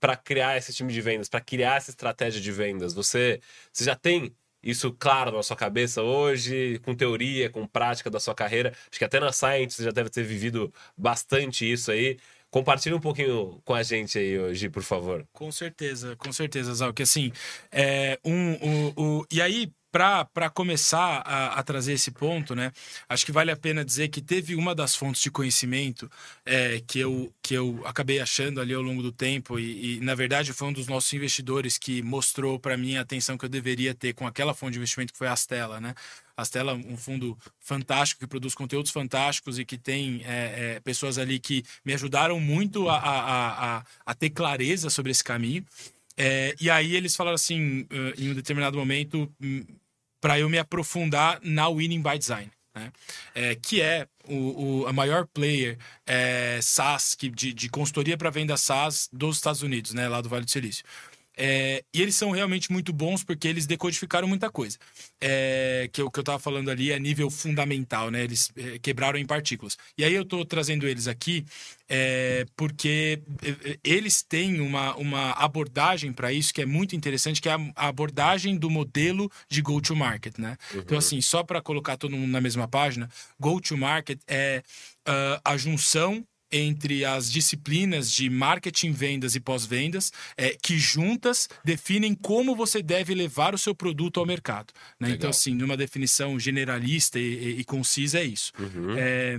A: para criar esse time de vendas, para criar essa estratégia de vendas? Você, você já tem isso claro na sua cabeça hoje, com teoria, com prática da sua carreira? Acho que até na Science você já deve ter vivido bastante isso aí. Compartilha um pouquinho com a gente aí hoje, por favor.
C: Com certeza, com certeza, Zal. Que assim, é, um, o, o- e aí, para começar a, a trazer esse ponto, né? Acho que vale a pena dizer que teve uma das fontes de conhecimento é, que, eu, que eu acabei achando ali ao longo do tempo, e, e, na verdade foi um dos nossos investidores que mostrou para mim a atenção que eu deveria ter com aquela fonte de investimento que foi a Astela, né? A Astela é um fundo fantástico que produz conteúdos fantásticos e que tem é, é, pessoas ali que me ajudaram muito a, a, a, a- ter clareza sobre esse caminho. É, e aí eles falaram assim, em um determinado momento, para eu me aprofundar na Winning by Design. Né? É, que é o, o- a maior player é, SaaS que, de, de consultoria para venda SaaS dos Estados Unidos, né, lá do Vale do Silício. É, e eles são realmente muito bons porque eles decodificaram muita coisa. É, que o que eu estava falando ali é nível fundamental, né? Eles é, quebraram em partículas. E aí eu estou trazendo eles aqui é, porque é, é, eles têm uma, uma abordagem para isso que é muito interessante, que é a, a abordagem do modelo de go-to-market, né? Então, assim, só para colocar todo mundo na mesma página, go-to-market é ah, a junção entre as disciplinas de marketing, vendas e pós-vendas, é, que juntas definem como você deve levar o seu produto ao mercado. né? Então, assim, numa definição generalista e, e- e concisa, é isso. É,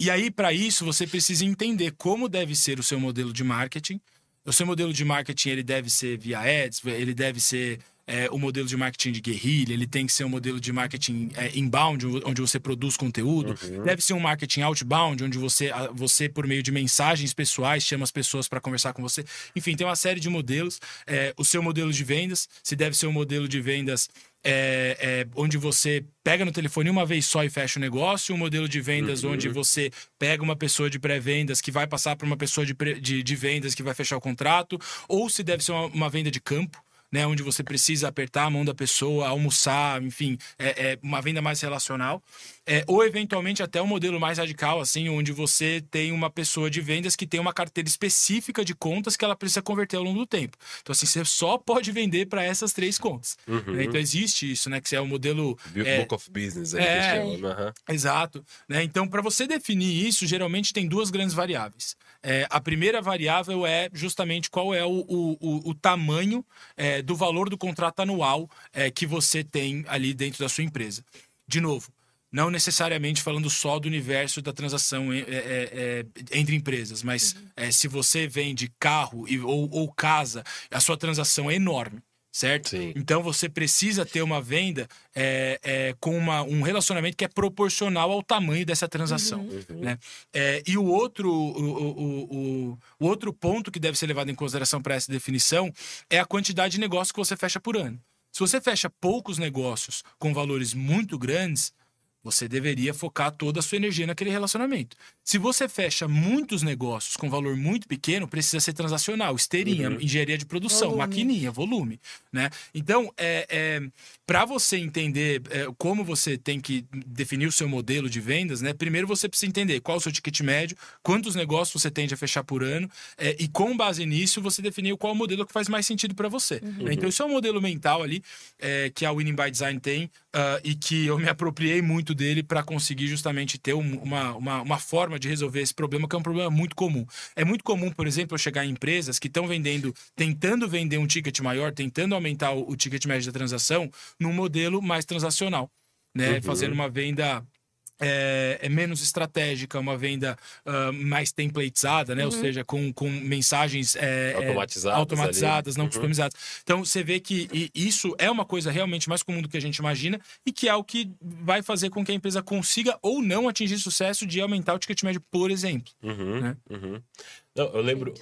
C: e aí, para isso, você precisa entender como deve ser o seu modelo de marketing. O seu modelo de marketing ele deve ser via ads, ele deve ser é, o modelo de marketing de guerrilha, ele tem que ser um modelo de marketing é, inbound, onde você produz conteúdo. Deve ser um marketing outbound, onde você, você, por meio de mensagens pessoais, chama as pessoas para conversar com você. Enfim, tem uma série de modelos. É, o seu modelo de vendas, se deve ser um modelo de vendas é, é, onde você pega no telefone uma vez só e fecha o negócio, um modelo de vendas onde você pega uma pessoa de pré-vendas que vai passar para uma pessoa de, de, de vendas que vai fechar o contrato, ou se deve ser uma, uma venda de campo. Né, onde você precisa apertar a mão da pessoa, almoçar, enfim, é, é uma venda mais relacional. É, ou eventualmente até um modelo mais radical, assim, onde você tem uma pessoa de vendas que tem uma carteira específica de contas que ela precisa converter ao longo do tempo. Então, assim, você só pode vender para essas três contas. né? Então, existe isso, né? Que é o modelo. é,
A: Book of Business aí
C: é.
A: que chama. Aham.
C: Exato. Né? Então, para você definir isso, geralmente tem duas grandes variáveis. É, a primeira variável é justamente qual é o, o, o- o tamanho é, do valor do contrato anual é, que você tem ali dentro da sua empresa. De novo, não necessariamente falando só do universo da transação é, é, é, entre empresas, mas é, se você vende carro e- ou, ou casa, a sua transação é enorme. certo?
A: Sim.
C: Então você precisa ter uma venda é, é, com uma, um relacionamento que é proporcional ao tamanho dessa transação.
A: Uhum.
C: Né? É, e o outro, o, o, o, o outro ponto que deve ser levado em consideração para essa definição é a quantidade de negócios que você fecha por ano. Se você fecha poucos negócios com valores muito grandes, você deveria focar toda a sua energia naquele relacionamento. Se você fecha muitos negócios com valor muito pequeno, precisa ser transacional, esteirinha,
A: Uhum.
C: engenharia de produção,
B: Volume.
C: maquininha, volume, né? Então, é, é, para você entender é, como você tem que definir o seu modelo de vendas, né? Primeiro você precisa entender qual o seu ticket médio, quantos negócios você tende a fechar por ano, é, e com base nisso você definir qual o modelo que faz mais sentido para você. né? Então, isso é um modelo mental ali é, que a Winning by Design tem ah, e que eu me apropriei muito dele para conseguir justamente ter um- uma, uma, uma forma de resolver esse problema, que é um problema muito comum. É muito comum, por exemplo, eu chegar em empresas que estão vendendo, tentando vender um ticket maior, tentando aumentar o, o ticket médio da transação, num modelo mais transacional, né?
A: Uhum.
C: Fazendo uma venda. É, é menos estratégica, uma venda ah, mais templatizada, né? Ou seja, com, com mensagens é, é,
A: Automatizadas
C: automatizadas, não
A: Uhum.
C: customizadas. Então você vê que isso é uma coisa realmente mais comum do que a gente imagina e que é o que vai fazer com que a empresa consiga ou não atingir sucesso de aumentar o ticket médio, por exemplo.
A: Uhum,
C: Né?
A: uhum. Não, eu lembro,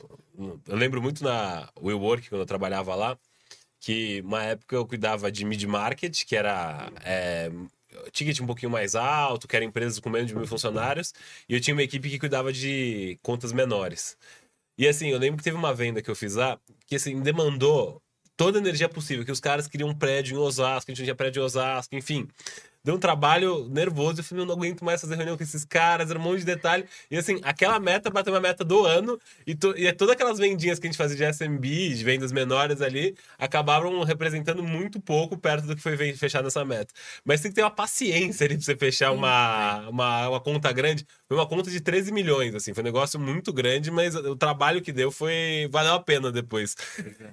A: eu lembro muito na WeWork, quando eu trabalhava lá, que uma época eu cuidava de mid-market, que era é, ticket um pouquinho mais alto, que era empresas com menos de mil funcionários, e eu tinha uma equipe que cuidava de contas menores. E assim, eu lembro que teve uma venda que eu fiz lá, que assim, demandou toda a energia possível, que os caras queriam um prédio em Osasco, a gente não tinha prédio em Osasco, enfim. Deu um trabalho nervoso, eu falei, eu não aguento mais fazer reunião com esses caras, era um monte de detalhe. E assim, aquela meta bateu uma meta do ano, e, to, e é todas aquelas vendinhas que a gente fazia de SMB, de vendas menores ali, acabaram representando muito pouco perto do que foi fechado nessa meta. Mas tem que ter uma paciência ali pra você fechar uma, uma, uma conta grande. Foi uma conta de 13 milhões, assim, foi um negócio muito grande, mas o trabalho que deu foi. valeu a pena depois.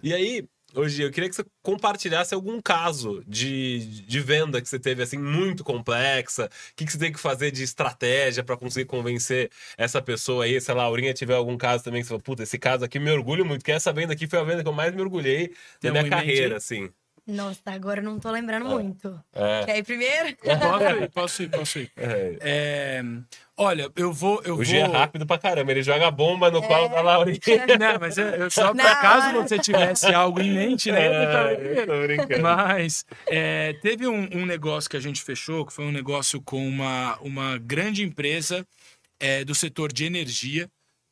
A: E aí, hoje eu queria que você compartilhasse algum caso de, de venda que você teve assim muito complexa. O que, que você tem que fazer de estratégia para conseguir convencer essa pessoa aí? Se a Laurinha tiver algum caso também que você fala, puta, esse caso aqui me orgulho muito, que essa venda aqui foi a venda que eu mais me orgulhei na minha
C: um
A: carreira, assim.
B: Nossa, agora eu não tô lembrando muito.
A: É,
B: Quer ir primeiro?
C: Posso ir, posso ir, posso ir.
A: é.
C: É, olha, eu vou. Eu
A: O
C: vou...
A: G é rápido pra caramba, ele joga a bomba no colo da Laurinha.
C: Não, mas eu, eu só
B: Na
C: para caso você tivesse algo em mente, né? eu
A: É, tô brincando.
C: Mas é, teve um, um negócio que a gente fechou, que foi um negócio com uma, uma grande empresa é, do setor de energia.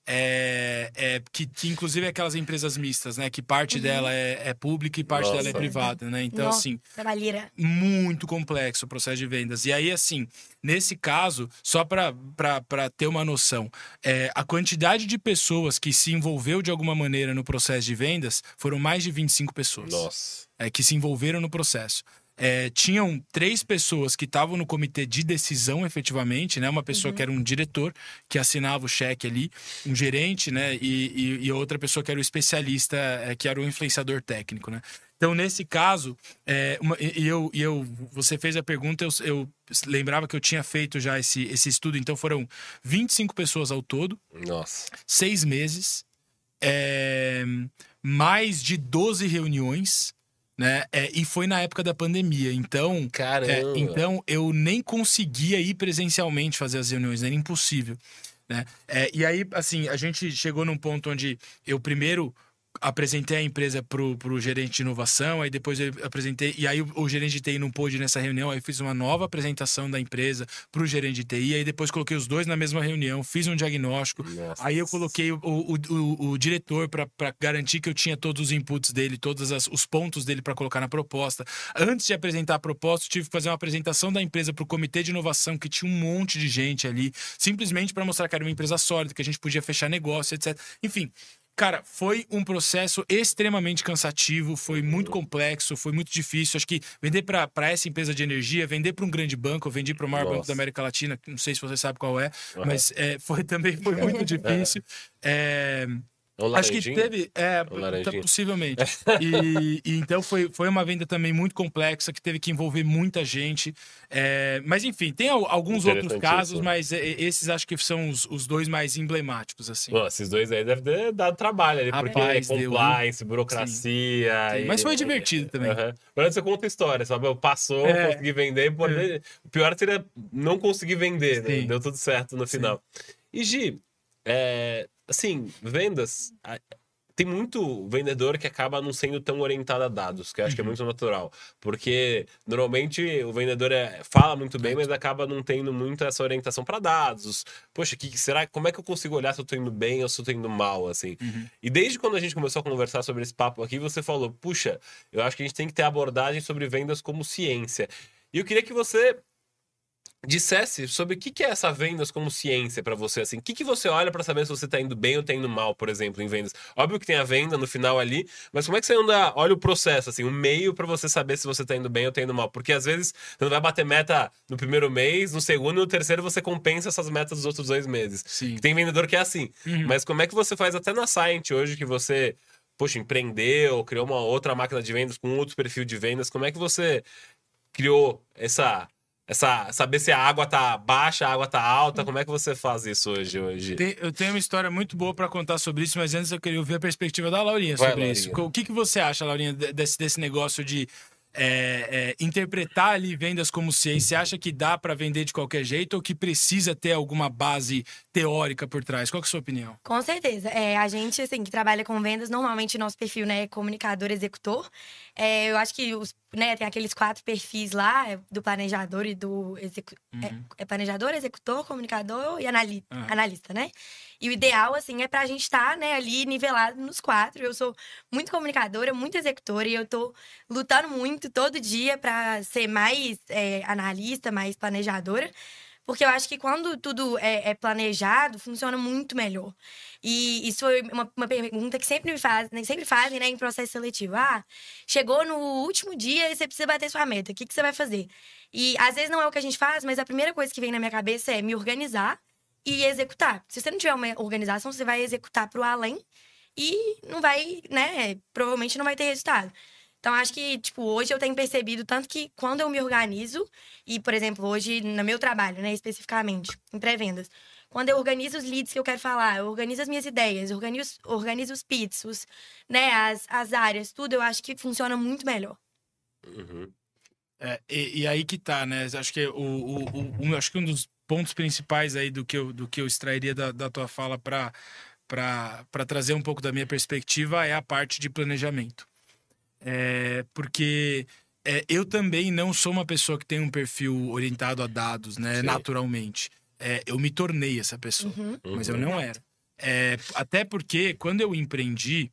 C: É, é, que, que inclusive é aquelas empresas mistas, né? Que parte dela é, é pública e parte
A: Nossa.
C: dela é privada, né? Então,
B: Nossa,
C: assim,
B: Trabalheira.
C: muito complexo o processo de vendas. E aí, assim, nesse caso, só para ter uma noção, é, a quantidade de pessoas que se envolveu de alguma maneira no processo de vendas foram mais de 25 pessoas
A: Nossa.
C: é, que se envolveram no processo. É, tinham três pessoas que estavam no comitê de decisão, efetivamente, né? Uma pessoa que era um diretor que assinava o cheque ali, um gerente, né? E, e, e outra pessoa que era o especialista, é, que era o influenciador técnico, né? Então, nesse caso, é, uma- e eu, e eu, você fez a pergunta, eu, eu lembrava que eu tinha feito já esse, esse estudo, então foram 25 pessoas ao todo,
A: Nossa.
C: seis meses, é, mais de 12 reuniões, né? É, e foi na época da pandemia. Então, é, então eu nem conseguia ir presencialmente fazer as reuniões, era impossível. Né? É, e aí, assim, a gente chegou num ponto onde eu primeiro apresentei a empresa pro, pro gerente de inovação, aí depois eu apresentei, e aí o, o gerente de TI não pôde nessa reunião, aí eu fiz uma nova apresentação da empresa pro gerente de TI, aí depois coloquei os dois na mesma reunião, fiz um diagnóstico,
A: Nossa.
C: Aí eu coloquei o, o, o, diretor para garantir que eu tinha todos os inputs dele, todos as- os pontos dele para colocar na proposta. Antes de apresentar a proposta, eu tive que fazer uma apresentação da empresa para o comitê de inovação, que tinha um monte de gente ali, simplesmente para mostrar que era uma empresa sólida, que a gente podia fechar negócio, etc. Enfim. Cara, foi um processo extremamente cansativo, foi muito complexo, foi muito difícil. Acho que vender para essa empresa de energia, vender para um grande banco, eu vendi para o maior banco
A: Nossa.
C: da América Latina, não sei se você sabe qual é,
A: Uhum.
C: mas é, foi também foi muito difícil. É, Acho que teve, é, possivelmente. E, e então foi, foi uma venda também muito complexa, que teve que envolver muita gente. É, mas enfim, tem al- alguns outros casos, mas é, é, esses acho que são os, os dois mais emblemáticos, assim.
A: Pô, esses dois aí devem ter dado trabalho ali, porque
C: Rapaz,
A: é
C: deu,
A: compliance, burocracia.
C: Sim,
A: e-
C: mas foi divertido também.
A: Aham. Agora você conta história, sabe? Eu Passou,
C: É.
A: consegui vender. pô, O pior seria não conseguir vender, né?
C: Sim.
A: Deu tudo certo no
C: Sim.
A: final. E Gi, é, assim, vendas. Tem muito vendedor que acaba não sendo tão orientado a dados, que eu acho
C: Uhum.
A: que é muito natural. Porque normalmente o vendedor é- fala muito bem, mas acaba não tendo muito essa orientação para dados. Poxa, que, será, como é que eu consigo olhar se eu tô indo bem ou se eu tô indo mal, assim?
C: Uhum.
A: E desde quando a gente começou a conversar sobre esse papo aqui, você falou, puxa, eu acho que a gente tem que ter abordagem sobre vendas como ciência. E eu queria que você dissesse sobre o que é essa vendas como ciência pra você, assim. O que, que você olha pra saber se você tá indo bem ou tá indo mal, por exemplo, em vendas? Óbvio que tem a venda no final ali, mas como é que você anda, olha o processo, assim, o meio pra você saber se você tá indo bem ou tá indo mal? Porque às vezes você não vai bater meta no primeiro mês, no segundo e no terceiro você compensa essas metas dos outros dois meses.
C: Sim.
A: Tem vendedor que é assim.
C: Uhum.
A: Mas como é que você faz até na Scient hoje que você, poxa, empreendeu, criou uma outra máquina de vendas com outro perfil de vendas? Como é que você criou essa essa saber se a água tá baixa, a água tá alta? Como é que você faz isso hoje hoje?
C: Tem- eu tenho uma história muito boa para contar sobre isso, mas antes eu queria ouvir a perspectiva da Laurinha
A: Vai,
C: sobre
A: Laurinha.
C: isso. O que, que você acha, Laurinha, de- desse, desse negócio de é, é, interpretar ali vendas como ciência? Você acha que dá para vender de qualquer jeito ou que precisa ter alguma base teórica por trás? Qual é a sua opinião?
B: Com certeza. É, a gente, assim, que trabalha com vendas, normalmente nosso perfil, né, é comunicador, executor. É, eu acho que os, né, tem aqueles quatro perfis lá, é, do planejador e do execu... é, é planejador, executor, comunicador e anali...
C: Aham.
B: analista, né? E o ideal, assim, é pra gente estar, né, ali nivelado nos quatro. Eu sou muito comunicadora, muito executora e eu tô lutando muito todo dia pra ser mais é, analista, mais planejadora. Porque eu acho que quando tudo é, é planejado, funciona muito melhor. E isso foi uma, uma pergunta que sempre me fazem, sempre fazem, né, em processo seletivo. Ah, chegou no último dia e você precisa bater sua meta. O que, que você vai fazer? E às vezes não é o que a gente faz, mas a primeira coisa que vem na minha cabeça é me organizar e executar. Se você não tiver uma organização, você vai executar para o além e não vai, né? Provavelmente não vai ter resultado. Então, acho que, tipo, hoje eu tenho percebido tanto que quando eu me organizo, e, por exemplo, hoje no meu trabalho, né, especificamente, em pré-vendas, quando eu organizo os leads que eu quero falar, eu organizo as minhas ideias, organizo, organizo os pits, os, né, as, as áreas, tudo, eu acho que funciona muito melhor.
A: Uhum.
C: É, e, e aí que tá, né? Acho que o, o, o- acho que um dos pontos principais aí do que eu, do que eu extrairia da, da tua fala para para trazer um pouco da minha perspectiva é a parte de planejamento. É, porque é, eu também não sou uma pessoa que tem um perfil orientado a dados, né?
A: Sim.
C: Naturalmente. É, eu me tornei essa pessoa
B: Uhum.
C: mas eu
A: Uhum.
C: não era. É, até porque quando eu empreendi,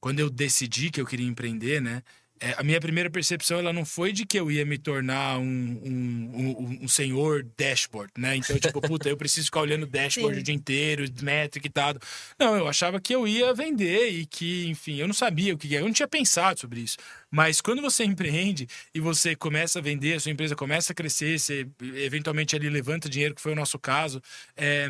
C: quando eu decidi que eu queria empreender, né? É, a minha primeira percepção ela não foi de que eu ia me tornar um, um, um, um senhor dashboard, né? Então, tipo, puta, eu preciso ficar olhando dashboard
B: Sim.
C: o dia inteiro, métrica e tal. Não, eu achava que eu ia vender e que, enfim, eu não sabia o que é, eu não tinha pensado sobre isso. Mas quando você empreende e você começa a vender, a sua empresa começa a crescer, você eventualmente ali levanta dinheiro, que foi o nosso caso, é,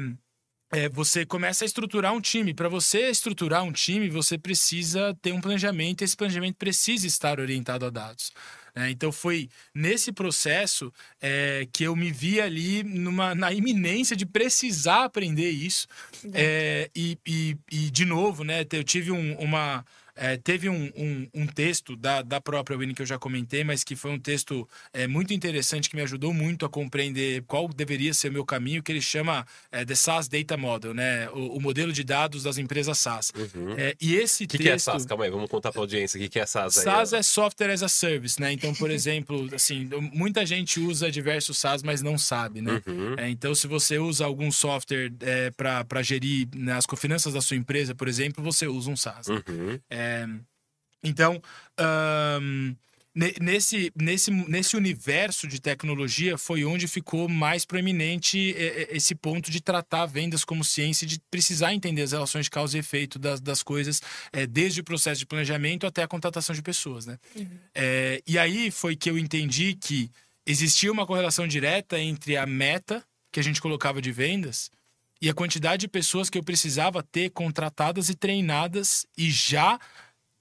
C: é, você começa a estruturar um time. Para você estruturar um time, você precisa ter um planejamento e esse planejamento precisa estar orientado a dados. né? então foi nesse processo é, que eu me vi ali numa, na iminência de precisar aprender isso. É, e, e, e, de novo, né, eu tive um- uma. É, teve um, um, um texto da, da própria Winnie que eu já comentei, mas que foi um texto é, muito interessante que me ajudou muito a compreender qual deveria ser o meu caminho, que ele chama é, The SaaS Data Model, né? O, o modelo de dados das empresas SaaS.
A: Uhum.
C: É, e esse
A: O que,
C: texto.
A: que é SaaS? Calma aí, vamos contar pra audiência o que, que é SaaS aí.
C: SaaS
A: ó.
C: é software as a service, né? Então, por exemplo, assim, muita gente usa diversos SaaS, mas não sabe, né?
A: Uhum.
C: É, então, se você usa algum software é, para gerir né, as finanças da sua empresa, por exemplo, você usa um SaaS.
A: Uhum.
C: É, então, ne- nesse, nesse, nesse universo de tecnologia foi onde ficou mais proeminente é, é, esse ponto de tratar vendas como ciência, de precisar entender as relações de causa e efeito das, das coisas, é, desde o processo de planejamento até a contratação de pessoas. Né? É, e aí foi que eu entendi que existia uma correlação direta entre a meta que a gente colocava de vendas e a quantidade de pessoas que eu precisava ter contratadas e treinadas e já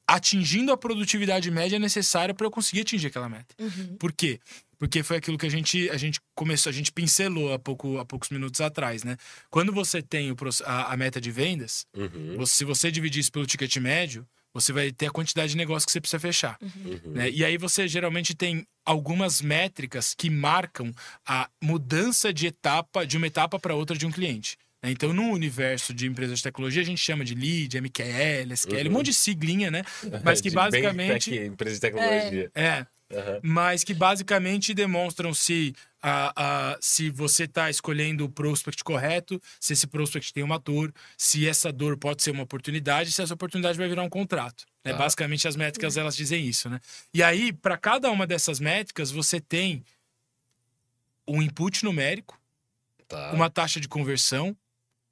C: atingindo a produtividade média necessária para eu conseguir atingir aquela meta.
B: Uhum.
C: Por quê? Porque foi aquilo que a gente, a gente começou, a gente pincelou há, pouco, há poucos minutos atrás, né? Quando você tem o, a, a meta de vendas,
A: Uhum.
C: você- se você dividir isso pelo ticket médio, você vai ter a quantidade de negócio que você precisa fechar.
A: Uhum.
C: né? E aí você geralmente tem algumas métricas que marcam a mudança de etapa, de uma etapa para outra de um cliente. Né? Então, no universo de empresas de tecnologia, a gente chama de lead, MQL, SQL, um monte de siglinha, né? Mas que
A: De bem
C: basicamente.
A: tech, empresa de tecnologia.
C: É,
A: Aham.
C: mas que basicamente demonstram se, a, a, se você está escolhendo o prospect correto, se esse prospect tem uma dor, se essa dor pode ser uma oportunidade, se essa oportunidade vai virar um contrato. né?
A: Tá.
C: Basicamente, as métricas elas dizem isso, né? E aí, para cada uma dessas métricas, você tem um input numérico,
A: Tá.
C: uma taxa de conversão,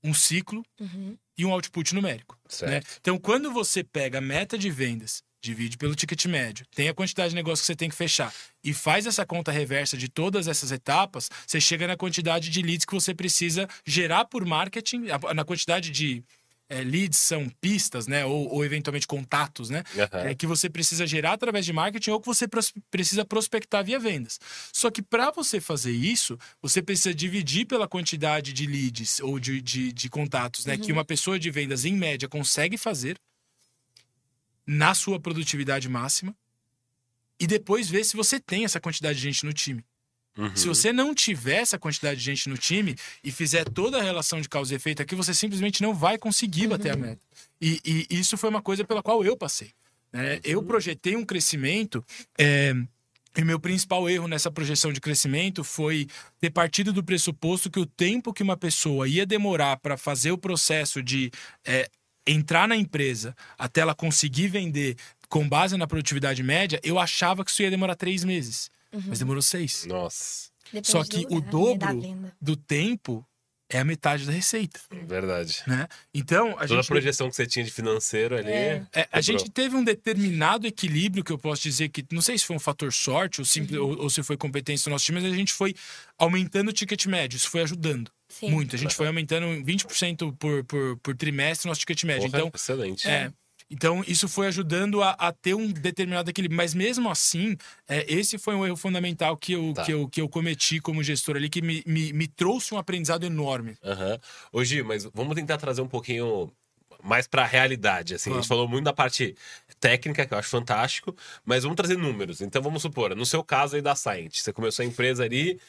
C: um ciclo
B: Uhum.
C: e um output numérico.
A: Certo.
C: Né? Então, quando você pega a meta de vendas, divide pelo ticket médio, tem a quantidade de negócio que você tem que fechar e faz essa conta reversa de todas essas etapas, você chega na quantidade de leads que você precisa gerar por marketing, na quantidade de eh, leads são pistas, né? Ou, ou eventualmente contatos, né?
A: Aham.
C: É, que você precisa gerar através de marketing ou que você pros- precisa prospectar via vendas. Só que para você fazer isso, você precisa dividir pela quantidade de leads ou de, de, de contatos né, que uma pessoa de vendas, em média, consegue fazer na sua produtividade máxima e depois ver se você tem essa quantidade de gente no time.
A: Uhum.
C: Se você não tiver essa quantidade de gente no time e fizer toda a relação de causa e efeito aqui, você simplesmente não vai conseguir bater a meta. E, e isso foi uma coisa pela qual eu passei. né? Eu projetei um crescimento. é, e meu principal erro nessa projeção de crescimento foi ter partido do pressuposto que o tempo que uma pessoa ia demorar para fazer o processo de é, entrar na empresa até ela conseguir vender com base na produtividade média, eu achava que isso ia demorar três meses. Mas demorou seis.
A: Nossa,
B: Depende
C: Só
B: do
C: que o
B: lugar, né,
C: dobro do tempo é a metade da receita,
A: verdade.
C: né? Então, a
A: Toda a
C: gente
A: projeção que você tinha de financeiro ali.
B: É.
C: é, a gente teve um determinado equilíbrio que eu posso dizer que não sei se foi um fator sorte ou, simples, ou, ou se foi competência do nosso time, mas a gente foi aumentando o ticket médio, isso foi ajudando
B: Sim.
C: muito. A gente foi aumentando 20% por, por, por trimestre o nosso ticket médio.
A: Porra,
C: Então,
A: excelente.
C: é. Então, isso foi ajudando a, a ter um determinado equilíbrio. Mas mesmo assim, é, esse foi um erro fundamental que eu,
A: Tá.
C: que eu, que eu cometi como gestor ali, que me, me, me trouxe um aprendizado enorme.
A: Ô, Gi, mas vamos tentar trazer um pouquinho mais pra realidade. Assim. A gente falou muito da parte técnica, que eu acho fantástico, mas vamos trazer números. Então vamos supor, no seu caso aí da Scient, você começou a empresa ali,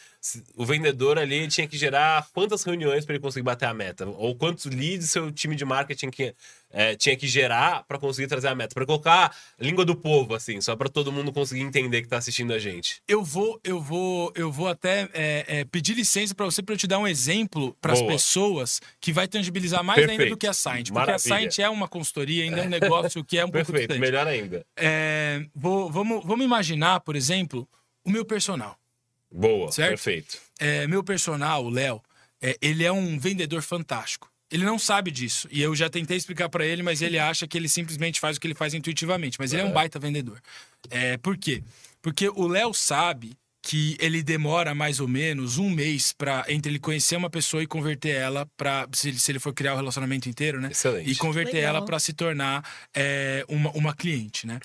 A: o vendedor ali tinha que gerar quantas reuniões para ele conseguir bater a meta? Ou quantos leads seu time de marketing que, é, tinha que gerar para conseguir trazer a meta? Para colocar língua do povo, assim, só para todo mundo conseguir entender que tá assistindo a gente.
C: Eu vou, eu vou, eu vou até é, é, pedir licença para você para eu te dar um exemplo para as pessoas que vai tangibilizar mais ainda
A: Perfeito.
C: do que a Scient. Porque
A: Maravilha.
C: a Scient é uma consultoria, ainda é um negócio que é um pouco
A: Perfeito,
C: distante.
A: melhor ainda.
C: É, vou, vamos, vamos imaginar, por exemplo, o meu personal.
A: Boa,
C: Certo?
A: perfeito.
C: É, meu personal, o Léo, é, ele é um vendedor fantástico. Ele não sabe disso. E eu já tentei explicar pra ele, mas ele acha que ele simplesmente faz o que ele faz intuitivamente. Mas ele é um
A: Uhum.
C: baita vendedor. É, por quê? Porque o Léo sabe que ele demora mais ou menos um mês para entre ele conhecer uma pessoa e converter ela para se, ele- se ele for criar o relacionamento inteiro, né?
A: Excelente.
C: E converter
B: Legal.
C: ela para se tornar é, uma, uma cliente, né?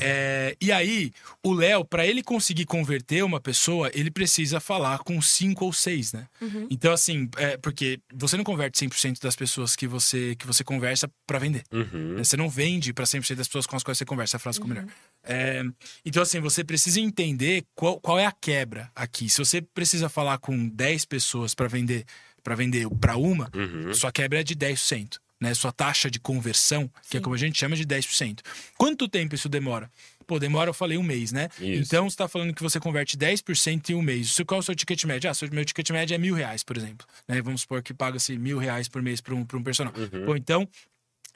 C: É, e aí, o Léo, para ele conseguir converter uma pessoa, ele precisa falar com cinco ou seis, né?
B: Uhum.
C: Então, assim, é, porque você não converte 100% das pessoas que você, que você conversa para vender.
A: Uhum.
C: Você não vende para 100% das pessoas com as quais você conversa, a frase ficou melhor. É, então, assim, você precisa entender qual, qual é a quebra aqui. Se você precisa falar com 10 pessoas para vender para vender para uma,
A: Uhum.
C: sua quebra é de 10%. Né? Sua taxa de conversão, que é
B: Sim.
C: como a gente chama de 10%. Quanto tempo isso demora? Pô, demora, eu falei, um mês, né?
A: Isso.
C: Então, você está falando que você converte 10% em um mês. Qual é o seu ticket médio? Ah, seu- meu ticket médio é mil reais, por exemplo. Né? Vamos supor que paga-se mil reais por mês para um, pra um personal.
A: Uhum.
C: Bom, então,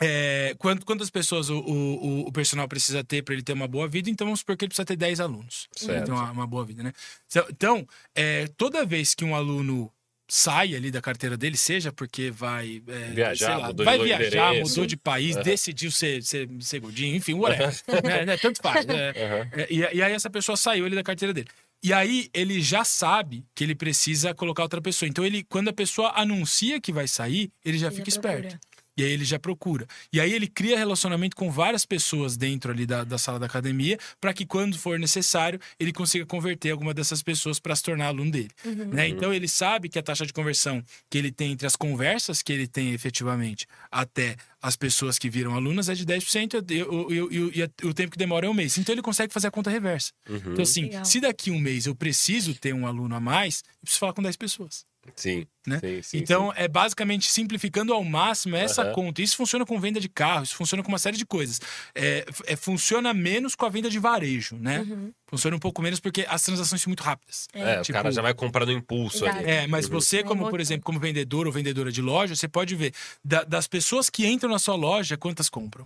C: é, quant- quantas pessoas o, o, o personal precisa ter para ele ter uma boa vida? Então, vamos supor que ele precisa ter 10 alunos. Ele
A: Certo.
C: ter uma, uma boa vida, né? Então- Então, é, toda vez que um aluno sai ali da carteira dele, seja porque vai é,
A: Viajar,
C: sei lá,
A: mudou de
C: vai viajar,
A: endereço.
C: mudou de país,
A: Aham.
C: decidiu ser, ser, ser gordinho, enfim, whatever. né, né, tanto faz. né? É, e, e aí essa pessoa saiu ali da carteira dele. E aí ele já sabe que ele precisa colocar outra pessoa. Então ele, quando a pessoa anuncia que vai sair, ele já
B: Ele
C: fica
B: já
C: esperto. E aí ele já procura. E aí ele cria relacionamento com várias pessoas dentro ali da, da sala da academia, para que quando for necessário, ele consiga converter alguma dessas pessoas para se tornar aluno dele.
B: Uhum.
C: né? Então ele sabe que a taxa de conversão que ele tem entre as conversas que ele tem efetivamente até as pessoas que viram alunas é de 10% e, o- e o- e e o tempo que demora é um mês. Então ele consegue fazer a conta reversa. Então, assim,
B: Legal.
C: se daqui um mês eu preciso ter um aluno a mais, eu preciso falar com 10 pessoas.
A: Sim.
C: Né?
A: sim, sim,
C: então, é basicamente simplificando ao máximo essa
A: Aham.
C: conta. Isso funciona com venda de carro, isso funciona com uma série de coisas. É, é, funciona menos com a venda de varejo, né?
B: Uhum.
C: Funciona um pouco menos porque as transações são muito rápidas.
A: sim. É,
C: Tipo-
A: o cara já vai comprar no impulso
B: Exato.
A: ali.
C: É, mas você,
B: Vai
C: como por exemplo, como vendedor ou vendedora de loja, você pode ver da- das pessoas que entram na sua loja, quantas compram.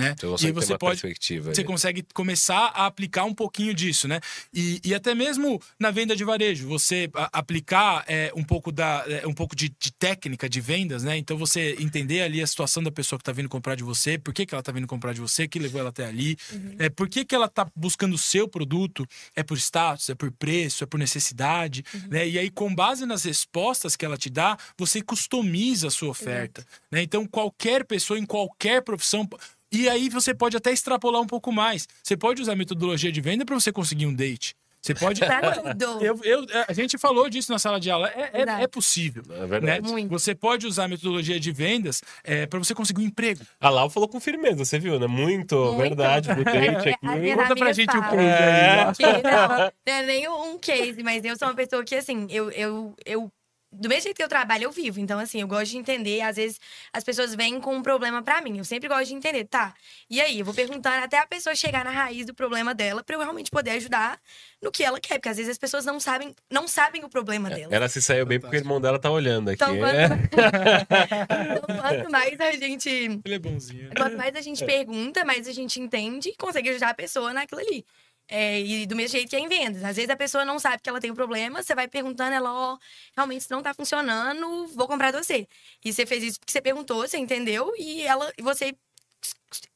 C: Né?
A: Então
C: e
A: você
C: aí pode,
A: perspectiva.
C: você
A: ali.
C: consegue começar a aplicar um pouquinho disso, né? E, e até mesmo na venda de varejo, você a- aplicar é, um pouco da é, um pouco de, de técnica de vendas, né? Então você entender ali a situação da pessoa que está vindo comprar de você, por que, que ela está vindo comprar de você, o que levou ela até ali, é, por que, que ela está buscando o seu produto, é por status, é por preço, é por necessidade, né? E aí com base nas respostas que ela te dá, você customiza a sua oferta, né? Então qualquer pessoa em qualquer profissão e aí você pode até extrapolar um pouco mais. Você pode usar a metodologia de venda para você conseguir um date. Você pode.
B: Tudo.
C: Eu, eu- a gente falou disso na sala de aula. É, é- é possível.
A: É
C: Né?
A: verdade.
B: Muito.
C: Você pode usar a metodologia de vendas para você conseguir um emprego.
A: A Lau falou com firmeza, você viu, né? Muito,
B: Muito.
A: verdade, do date
B: É,
A: aqui.
B: a minha
C: Conta pra gente o case
A: É.
C: aí.
B: Não, não é nem um case, mas eu sou uma pessoa que, assim, eu, eu, eu. Do mesmo jeito que eu trabalho, eu vivo. Então, assim, eu gosto de entender. Às vezes, as pessoas vêm com um problema pra mim. Eu sempre gosto de entender, tá? E aí, eu vou perguntando até a pessoa chegar na raiz do problema dela pra eu realmente poder ajudar no que ela quer. Porque às vezes as pessoas não sabem, não sabem o problema dela.
A: Ela se saiu bem porque o irmão dela tá olhando aqui.
B: Então,
A: É.
B: quanto, então, quanto mais a gente.
C: Ele é bonzinho. né?
B: Quanto mais a gente pergunta, mais a gente entende e consegue ajudar a pessoa naquilo ali. É, e do mesmo jeito que é em vendas. Às vezes a pessoa não sabe que ela tem um problema, você vai perguntando, ela, ó, realmente isso não tá funcionando, vou comprar de você. E você fez isso porque você perguntou, você entendeu, e ela você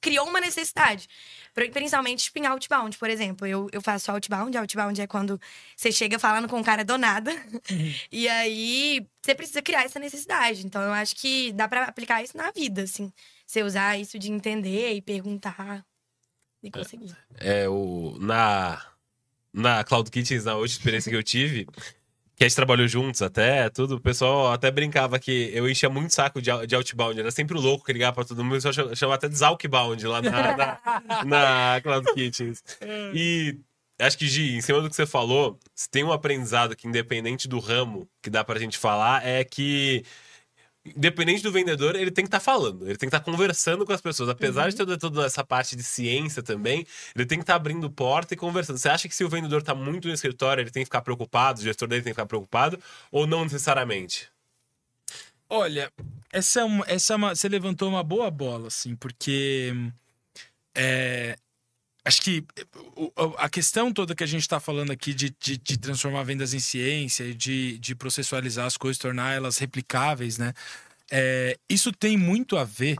B: criou uma necessidade. Pri- Principalmente tipo, em outbound, por exemplo. Eu, eu faço outbound. Outbound é quando você chega falando com um cara do nada. E aí você precisa criar essa necessidade. Então eu acho que dá pra aplicar isso na vida, assim. Você usar isso de entender e perguntar e conseguir.
A: É, o, na, na Cloud Kitchens, na última experiência que eu tive, que a gente trabalhou juntos até, tudo, o pessoal até brincava que eu enchia muito saco de, de outbound. Era sempre o louco que ligava pra todo mundo, o pessoal chama- chamava até de Zalkbound lá na, na, na Cloud Kitchens. E acho que, Gi, em cima do que você falou, se tem um aprendizado que, independente do ramo que dá pra gente falar, é que. Independente do vendedor, ele tem que estar falando, ele tem que estar conversando com as pessoas. Apesar de ter toda essa parte de ciência também, ele tem que estar abrindo porta e conversando. Você acha que se o vendedor está muito no escritório, ele tem que ficar preocupado, o gestor dele tem que ficar preocupado, ou não necessariamente?
C: Olha, essa é uma, essa é uma, você levantou uma boa bola, assim, porque é, acho que a questão toda que a gente está falando aqui de, de, de transformar vendas em ciência de, de processualizar as coisas, tornar elas replicáveis, né? É, isso tem muito a ver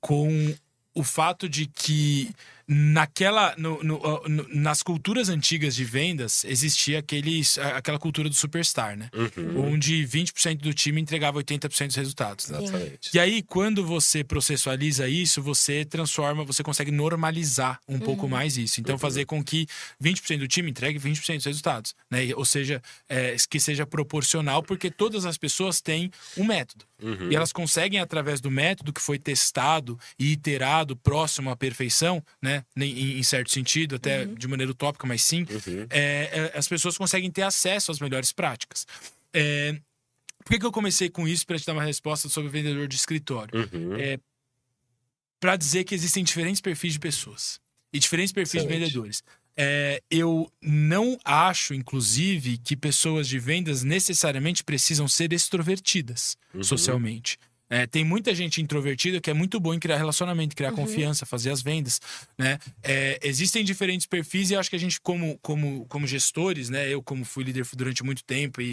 C: com o fato de que naquela no- no- no- nas culturas antigas de vendas existia aqueles, aquela cultura do superstar, né? Onde 20% do time entregava 80% dos resultados. né?
A: Exatamente.
C: E aí, quando você processualiza isso, você transforma, você consegue normalizar um pouco mais isso. Então, fazer com que 20% do time entregue 20% dos resultados. Né? Ou seja, é, que seja proporcional, porque todas as pessoas têm um método.
A: Uhum.
C: E elas conseguem, através do método que foi testado e iterado próximo à perfeição, né? Em, em certo sentido, até de maneira utópica, mas sim,
A: Uhum.
C: é, é, as pessoas conseguem ter acesso às melhores práticas. É, por que, que eu comecei com isso para te dar uma resposta sobre o vendedor de escritório?
A: Uhum.
C: É, para dizer que existem diferentes perfis de pessoas e diferentes perfis de
A: Excelente.
C: vendedores. É, eu não acho, inclusive, que pessoas de vendas necessariamente precisam ser extrovertidas
A: Uhum.
C: socialmente. É, tem muita gente introvertida que é muito boa em criar relacionamento, criar confiança, fazer as vendas, né? É, existem diferentes perfis e acho que a gente, como, como, como gestores, né? Eu, como fui líder durante muito tempo e,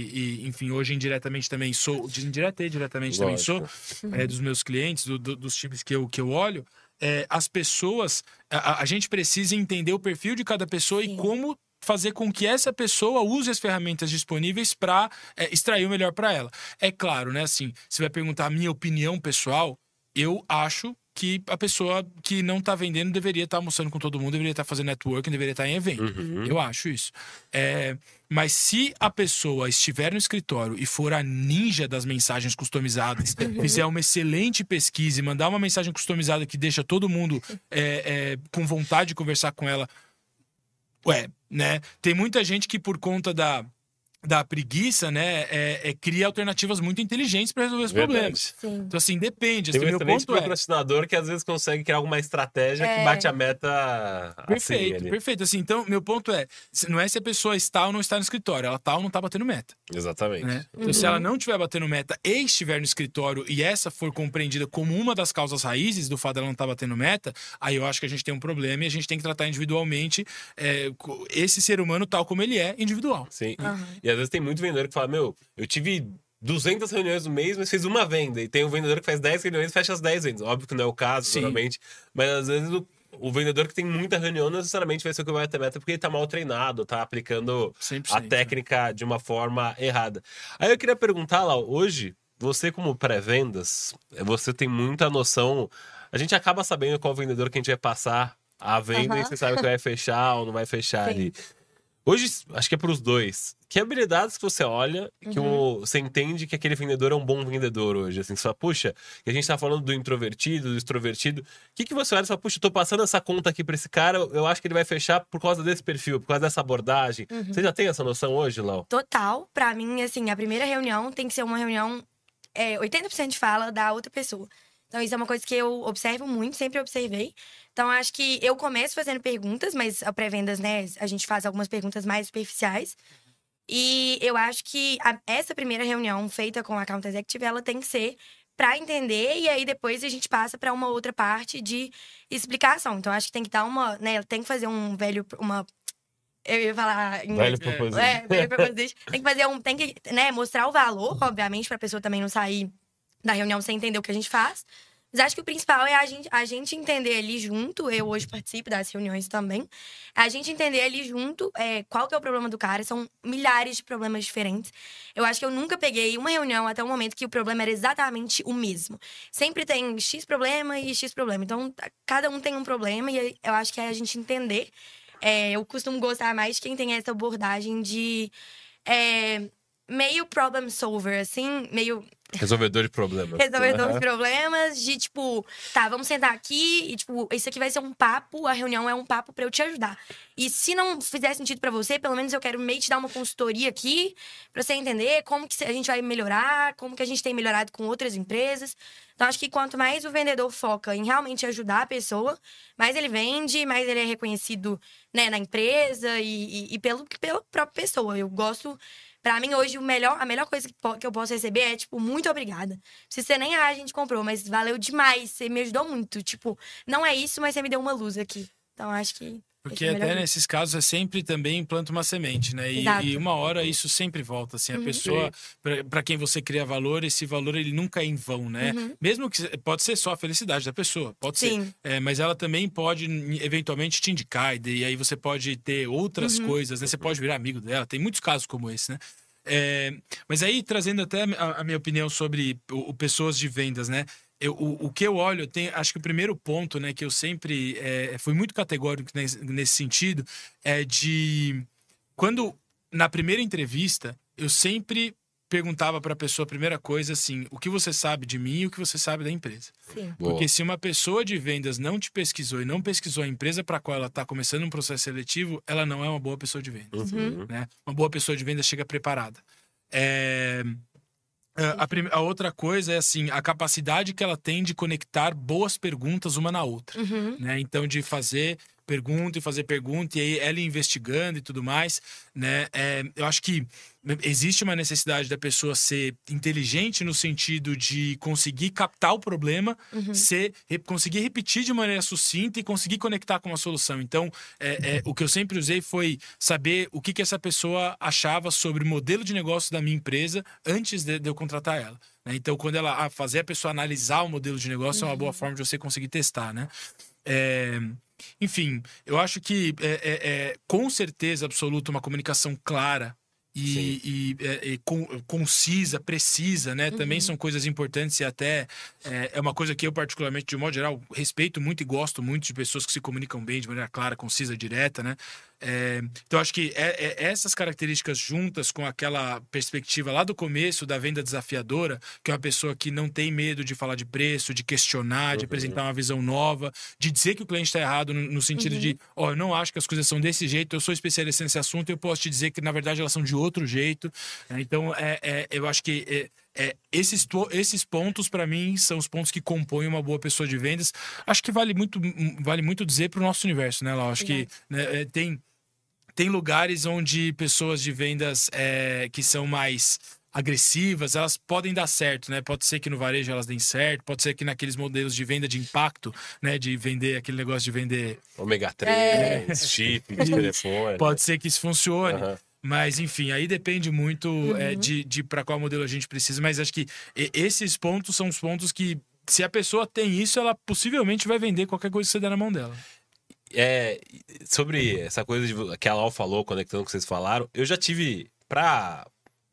C: e, enfim, hoje indiretamente também sou, indireta e diretamente também sou,
A: Lógico.
C: é, dos meus clientes, do- do- dos times que eu, que eu olho, é, as pessoas, a, a gente precisa entender o perfil de cada pessoa e
B: Sim.
C: como fazer com que essa pessoa use as ferramentas disponíveis para é, extrair o melhor para ela. É claro, né? Assim, você vai perguntar a minha opinião pessoal, eu acho que a pessoa que não tá vendendo deveria estar tá almoçando com todo mundo, deveria estar tá fazendo networking, deveria estar tá em evento. Uhum. Eu acho isso. É, mas se a pessoa estiver no escritório e for a ninja das mensagens customizadas, uhum. fizer uma excelente pesquisa e mandar uma mensagem customizada que deixa todo mundo é, é, com vontade de conversar com ela, ué, né? Tem muita gente que por conta da da preguiça, né, é, é, cria alternativas muito inteligentes para resolver os Verdade. problemas. Sim. Então, assim, depende.
A: Tem
C: assim,
A: meu ponto é procrastinador é... que às vezes consegue criar alguma estratégia é... que bate a meta
C: Perfeito,
A: assim,
C: perfeito. Assim, então, meu ponto é, não é se a pessoa está ou não está no escritório, ela está ou não está batendo meta.
A: Exatamente.
C: Né? Então, uhum. se ela não estiver batendo meta e estiver no escritório e essa for compreendida como uma das causas raízes do fato dela não estar tá batendo meta, aí eu acho que a gente tem um problema e a gente tem que tratar individualmente é, esse ser humano tal como ele é, individual.
A: Sim. Uhum. E, e às vezes tem muito vendedor que fala: Meu, eu tive 200 reuniões no mês, mas fiz uma venda. E tem um vendedor que faz 10 reuniões e fecha as 10 vendas. Óbvio que não é o caso, Sim. normalmente. Mas às vezes o, o, vendedor que tem muita reunião não necessariamente vai ser o que vai ter meta porque ele tá mal treinado, tá aplicando a né? técnica de uma forma errada. Aí eu queria perguntar lá, hoje, você como pré-vendas, você tem muita noção. A gente acaba sabendo qual vendedor que a gente vai passar a venda uhum. e você sabe que vai fechar ou não vai fechar Sim. ali. Hoje, acho que é para os dois. Que habilidades que você olha, que uhum. o, você entende que aquele vendedor é um bom vendedor hoje? Assim, você fala, puxa, que a gente tá falando do introvertido, do extrovertido. O que, que você olha e fala, puxa, tô passando essa conta aqui para esse cara, eu acho que ele vai fechar por causa desse perfil, por causa dessa abordagem. Uhum. Você já tem essa noção hoje, Lau?
B: Total. Para mim, assim, a primeira reunião tem que ser uma reunião é, 80% de fala da outra pessoa. Então, isso é uma coisa que eu observo muito, sempre observei. Então, acho que eu começo fazendo perguntas, mas a pré-vendas, né, a gente faz algumas perguntas mais superficiais. E eu acho que a, essa primeira reunião feita com a Account Executive, ela tem que ser para entender e aí depois a gente passa para uma outra parte de explicação. Então, acho que tem que dar uma, né, tem que fazer um velho, uma eu ia falar
A: em velho proposition.
B: É, velho proposition. tem que fazer um, tem que, né, mostrar o valor, obviamente, para a pessoa também não sair da reunião sem entender o que a gente faz. Mas acho que o principal é a gente, a gente entender ali junto, eu hoje participo das reuniões também, é a gente entender ali junto é, qual que é o problema do cara, são milhares de problemas diferentes. Eu acho que eu nunca peguei uma reunião até o momento que o problema era exatamente o mesmo. Sempre tem X problema e X problema. Então, cada um tem um problema e eu acho que é a gente entender. É, eu costumo gostar mais de quem tem essa abordagem de... É, meio problem solver, assim, meio
A: Resolvedor de problemas.
B: Resolvedor uhum. de problemas, de tipo, tá, vamos sentar aqui e, tipo, isso aqui vai ser um papo, a reunião é um papo para eu te ajudar. E se não fizer sentido para você, pelo menos eu quero meio te dar uma consultoria aqui, pra você entender como que a gente vai melhorar, como que a gente tem melhorado com outras empresas. Então, acho que quanto mais o vendedor foca em realmente ajudar a pessoa, mais ele vende, mais ele é reconhecido né, na empresa e, e, e pelo, pela própria pessoa. Eu gosto Pra mim, hoje, o melhor, a melhor coisa que eu posso receber é, tipo, muito obrigada. Se você nem a gente comprou, mas valeu demais. Você me ajudou muito. Tipo, não é isso, mas você me deu uma luz aqui. Então, acho que.
C: Porque até nesses casos é sempre também planta uma semente, né? E, e uma hora isso sempre volta, assim. A uhum. pessoa, para quem você cria valor, esse valor ele nunca é em vão, né? Uhum. Mesmo que pode ser só a felicidade da pessoa, pode Sim. ser. É, mas ela também pode eventualmente te indicar, e aí você pode ter outras uhum. coisas, né? Você pode virar amigo dela. Tem muitos casos como esse, né? É, mas aí, trazendo até a, a minha opinião sobre o, o, pessoas de vendas, né? Eu, o, o, que eu olho, tem, acho que o primeiro ponto, né, que eu sempre é, fui muito categórico nesse, nesse sentido, é de quando na primeira entrevista eu sempre perguntava para a pessoa a primeira coisa assim: o que você sabe de mim e o que você sabe da empresa. Sim. Porque se uma pessoa de vendas não te pesquisou e não pesquisou a empresa para qual ela está começando um processo seletivo, ela não é uma boa pessoa de vendas. Uhum. Né? Uma boa pessoa de vendas chega preparada. É... A, a, outra coisa é assim a capacidade que ela tem de conectar boas perguntas uma na outra, uhum. né? Então de fazer pergunta e fazer pergunta, e aí ela investigando e tudo mais, né? É, eu acho que existe uma necessidade da pessoa ser inteligente no sentido de conseguir captar o problema, uhum. ser, conseguir repetir de maneira sucinta e conseguir conectar com uma solução. Então, é, é, o que eu sempre usei foi saber o que, que essa pessoa achava sobre o modelo de negócio da minha empresa antes de, de eu contratar ela. Né? Então, quando ela ah, fazer a pessoa analisar o modelo de negócio uhum. é uma boa uhum. forma de você conseguir testar, né? É, enfim, eu acho que é, é, é, com certeza absoluta uma comunicação clara e, e, é, e con, concisa, precisa, né? Uhum. Também são coisas importantes e até é, é, uma coisa que eu, particularmente, de um modo geral, respeito muito e gosto muito de pessoas que se comunicam bem de maneira clara, concisa, direta, né? É, então, acho que é, é, essas características juntas com aquela perspectiva lá do começo da venda desafiadora, que é uma pessoa que não tem medo de falar de preço, de questionar, de uhum. apresentar uma visão nova, de dizer que o cliente está errado no, no sentido uhum. de, ó, oh, eu não acho que as coisas são desse jeito, eu sou especialista nesse assunto, eu posso te dizer que na verdade elas são de outro jeito. É, então, é, é, eu acho que é, é, esses, esses pontos, para mim, são os pontos que compõem uma boa pessoa de vendas. Acho que vale muito, vale muito dizer para o nosso universo, né, Lau? Acho que né, é, tem, tem lugares onde pessoas de vendas é, que são mais agressivas, elas podem dar certo, né? Pode ser que no varejo elas deem certo, pode ser que naqueles modelos de venda de impacto, né? De vender aquele negócio de vender.
A: Ômega 3, é. chip telefone.
C: Pode ser que isso funcione. Uhum. Mas, enfim, aí depende muito uhum. é, de, de para qual modelo a gente precisa. Mas acho que esses pontos são os pontos que, se a pessoa tem isso, ela possivelmente vai vender qualquer coisa que você der na mão dela.
A: É, sobre essa coisa de, que a Lau falou, conectando com o que vocês falaram, eu já tive, pra,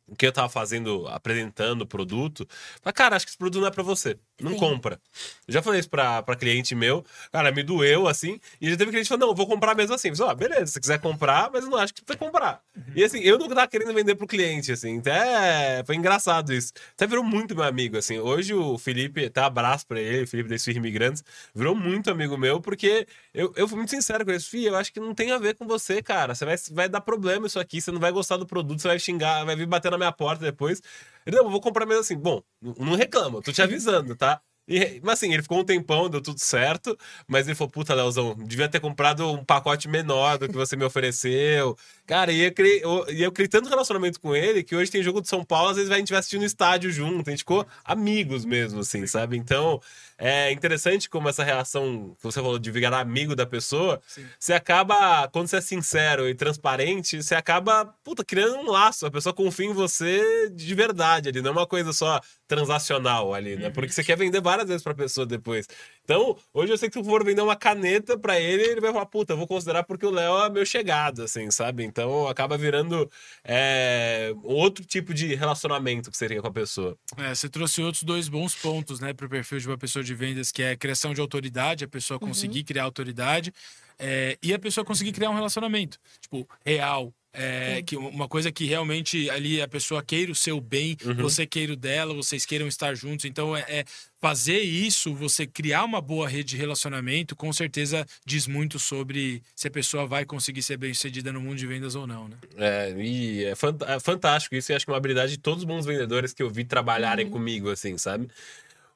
A: o que eu tava fazendo, apresentando o produto, mas, cara, acho que esse produto não é para você. Não Sim. compra. Eu já falei isso pra, pra cliente meu, cara, me doeu assim, e já teve cliente que falou: não, vou comprar mesmo assim. Eu falei, ah, beleza, se quiser comprar, mas eu não acho que você vai comprar. Uhum. E assim, eu não tava querendo vender pro cliente, assim, até foi engraçado isso. Até virou muito meu amigo, assim. Hoje o Felipe, até abraço pra ele, o Felipe da Esfirra Imigrantes, virou muito amigo meu, porque eu, eu fui muito sincero com ele, Fih, eu acho que não tem a ver com você, cara. Você vai, vai dar problema isso aqui, você não vai gostar do produto, você vai xingar, vai vir bater na minha porta depois. Ele, não, eu vou comprar mesmo assim. Bom, não reclama, tô te avisando, tá? E, mas assim, ele ficou um tempão, deu tudo certo, mas ele falou, puta, Leozão, devia ter comprado um pacote menor do que você me ofereceu. Cara, e eu, criei, eu, eu criei tanto relacionamento com ele que hoje tem jogo de São Paulo, às vezes a gente vai assistir no estádio junto, a gente ficou amigos mesmo, assim, sabe? Então, é interessante como essa relação que você falou de virar amigo da pessoa, Sim. você acaba, quando você é sincero e transparente, você acaba, puta, criando um laço. A pessoa confia em você de verdade ali, não é uma coisa só transacional ali, né? Porque você quer vender várias vezes pra pessoa depois. Então, hoje eu sei que se eu for vender uma caneta para ele, ele vai falar, puta, eu vou considerar porque o Léo é meu chegado, assim, sabe? Então acaba virando é, outro tipo de relacionamento que seria com a pessoa.
C: É, você trouxe outros dois bons pontos, né, pro perfil de uma pessoa de vendas, que é a criação de autoridade, a pessoa uhum. conseguir uhum. criar autoridade. É, e a pessoa conseguir criar um relacionamento, tipo, real, é, que uma coisa que realmente ali a pessoa queira o seu bem, uhum. você queira o dela, vocês queiram estar juntos. Então, é, é, fazer isso, você criar uma boa rede de relacionamento, com certeza diz muito sobre se a pessoa vai conseguir ser bem sucedida no mundo de vendas ou não, né?
A: É, e é, fant é fantástico isso. E acho que é uma habilidade de todos os bons vendedores que eu vi trabalharem uhum. comigo, assim, sabe?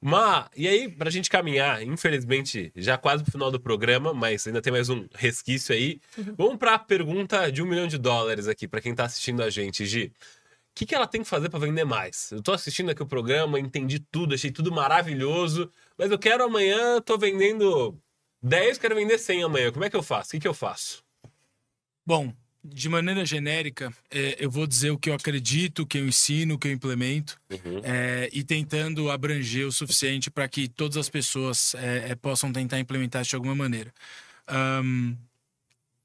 A: Mas, e aí, pra gente caminhar, infelizmente, já quase pro final do programa, mas ainda tem mais um resquício aí. Uhum. Vamos pra pergunta de um milhão de dólares aqui, para quem tá assistindo a gente, Gi. O que, que ela tem que fazer para vender mais? Eu tô assistindo aqui o programa, entendi tudo, achei tudo maravilhoso, mas eu quero amanhã, tô vendendo 10, quero vender 100 amanhã. Como é que eu faço? O que, que eu faço?
C: Bom, de maneira genérica, é, eu vou dizer o que eu acredito, o que eu ensino, o que eu implemento, uhum. é, e tentando abranger o suficiente para que todas as pessoas é, é, possam tentar implementar isso de alguma maneira. Um,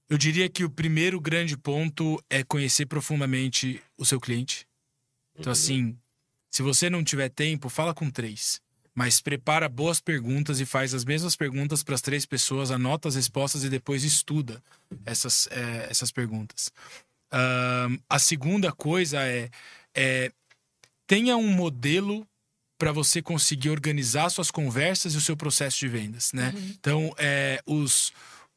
C: eu diria que o primeiro grande ponto é conhecer profundamente o seu cliente. Então, uhum. assim, se você não tiver tempo, fala com três mas prepara boas perguntas e faz as mesmas perguntas para as três pessoas, anota as respostas e depois estuda essas, é, essas perguntas. Uh, a segunda coisa é, é tenha um modelo para você conseguir organizar suas conversas e o seu processo de vendas, né? Uhum. Então, é, os,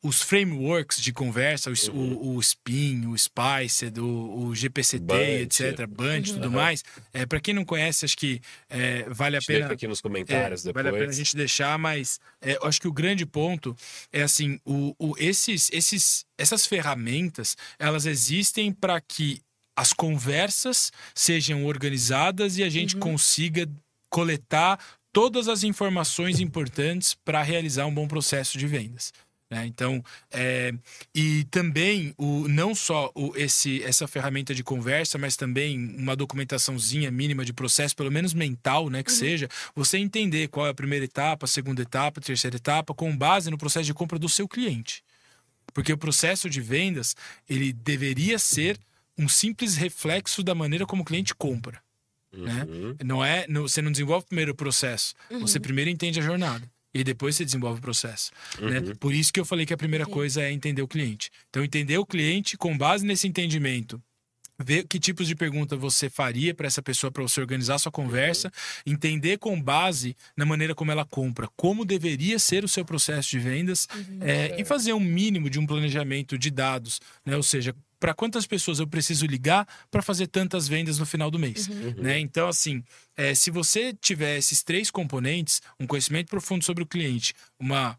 C: os frameworks de conversa, o, uhum. o, o SPIN, o SPICE, o, o GPCT, Bunch. etc., Bunch e uhum. tudo mais. É, para quem não conhece, acho que é, vale a, a pena.
A: aqui nos comentários
C: é,
A: depois.
C: Vale a pena a gente deixar, mas é, eu acho que o grande ponto é assim: o, o, esses, esses, essas ferramentas elas existem para que as conversas sejam organizadas e a gente uhum. consiga coletar todas as informações importantes para realizar um bom processo de vendas. Né? Então, é, e também o, não só o, esse, essa ferramenta de conversa, mas também uma documentaçãozinha mínima de processo, pelo menos mental, né, que uhum. seja, você entender qual é a primeira etapa, a segunda etapa, a terceira etapa, com base no processo de compra do seu cliente. Porque o processo de vendas, ele deveria ser um simples reflexo da maneira como o cliente compra. Né? Uhum. Né? Não é, não, você não desenvolve primeiro o processo, uhum. você primeiro entende a jornada e depois você desenvolve o processo. Né? Uhum. Né? Por isso que eu falei que a primeira coisa é entender o cliente. Então, entender o cliente com base nesse entendimento ver que tipos de pergunta você faria para essa pessoa para você organizar sua conversa, uhum. entender com base na maneira como ela compra, como deveria ser o seu processo de vendas uhum. é, e fazer um mínimo de um planejamento de dados, né? Ou seja, para quantas pessoas eu preciso ligar para fazer tantas vendas no final do mês. Uhum. Né? Então, assim, é, se você tiver esses três componentes, um conhecimento profundo sobre o cliente, uma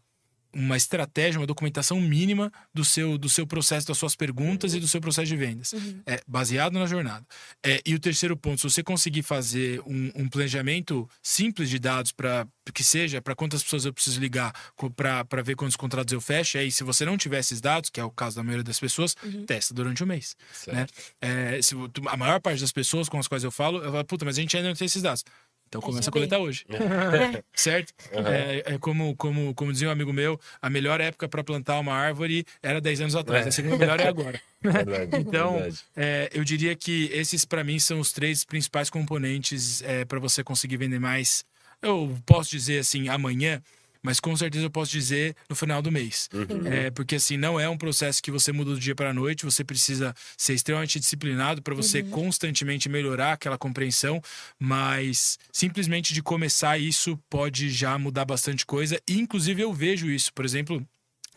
C: uma estratégia, uma documentação mínima do seu, do seu processo, das suas perguntas e do seu processo de vendas. Uhum. É, baseado na jornada. É, e o terceiro ponto, se você conseguir fazer um, um planejamento simples de dados para que seja para quantas pessoas eu preciso ligar para ver quantos contratos eu fecho, aí se você não tiver esses dados, que é o caso da maioria das pessoas, uhum. testa durante um mês. Né? É, se, a maior parte das pessoas com as quais eu falo, eu falo, puta, mas a gente ainda não tem esses dados. Então começa a coletar hoje. É. certo? Uhum. É, é, como, como, como dizia um amigo meu, a melhor época para plantar uma árvore era 10 anos atrás. É. A segunda melhor é agora. Verdade, então, verdade. É, eu diria que esses, para mim, são os três principais componentes é, para você conseguir vender mais. Eu posso dizer assim, amanhã, mas com certeza eu posso dizer no final do mês. Uhum. É, porque assim, não é um processo que você muda do dia para a noite, você precisa ser extremamente disciplinado para você uhum. constantemente melhorar aquela compreensão, mas simplesmente de começar isso pode já mudar bastante coisa. E, inclusive eu vejo isso, por exemplo,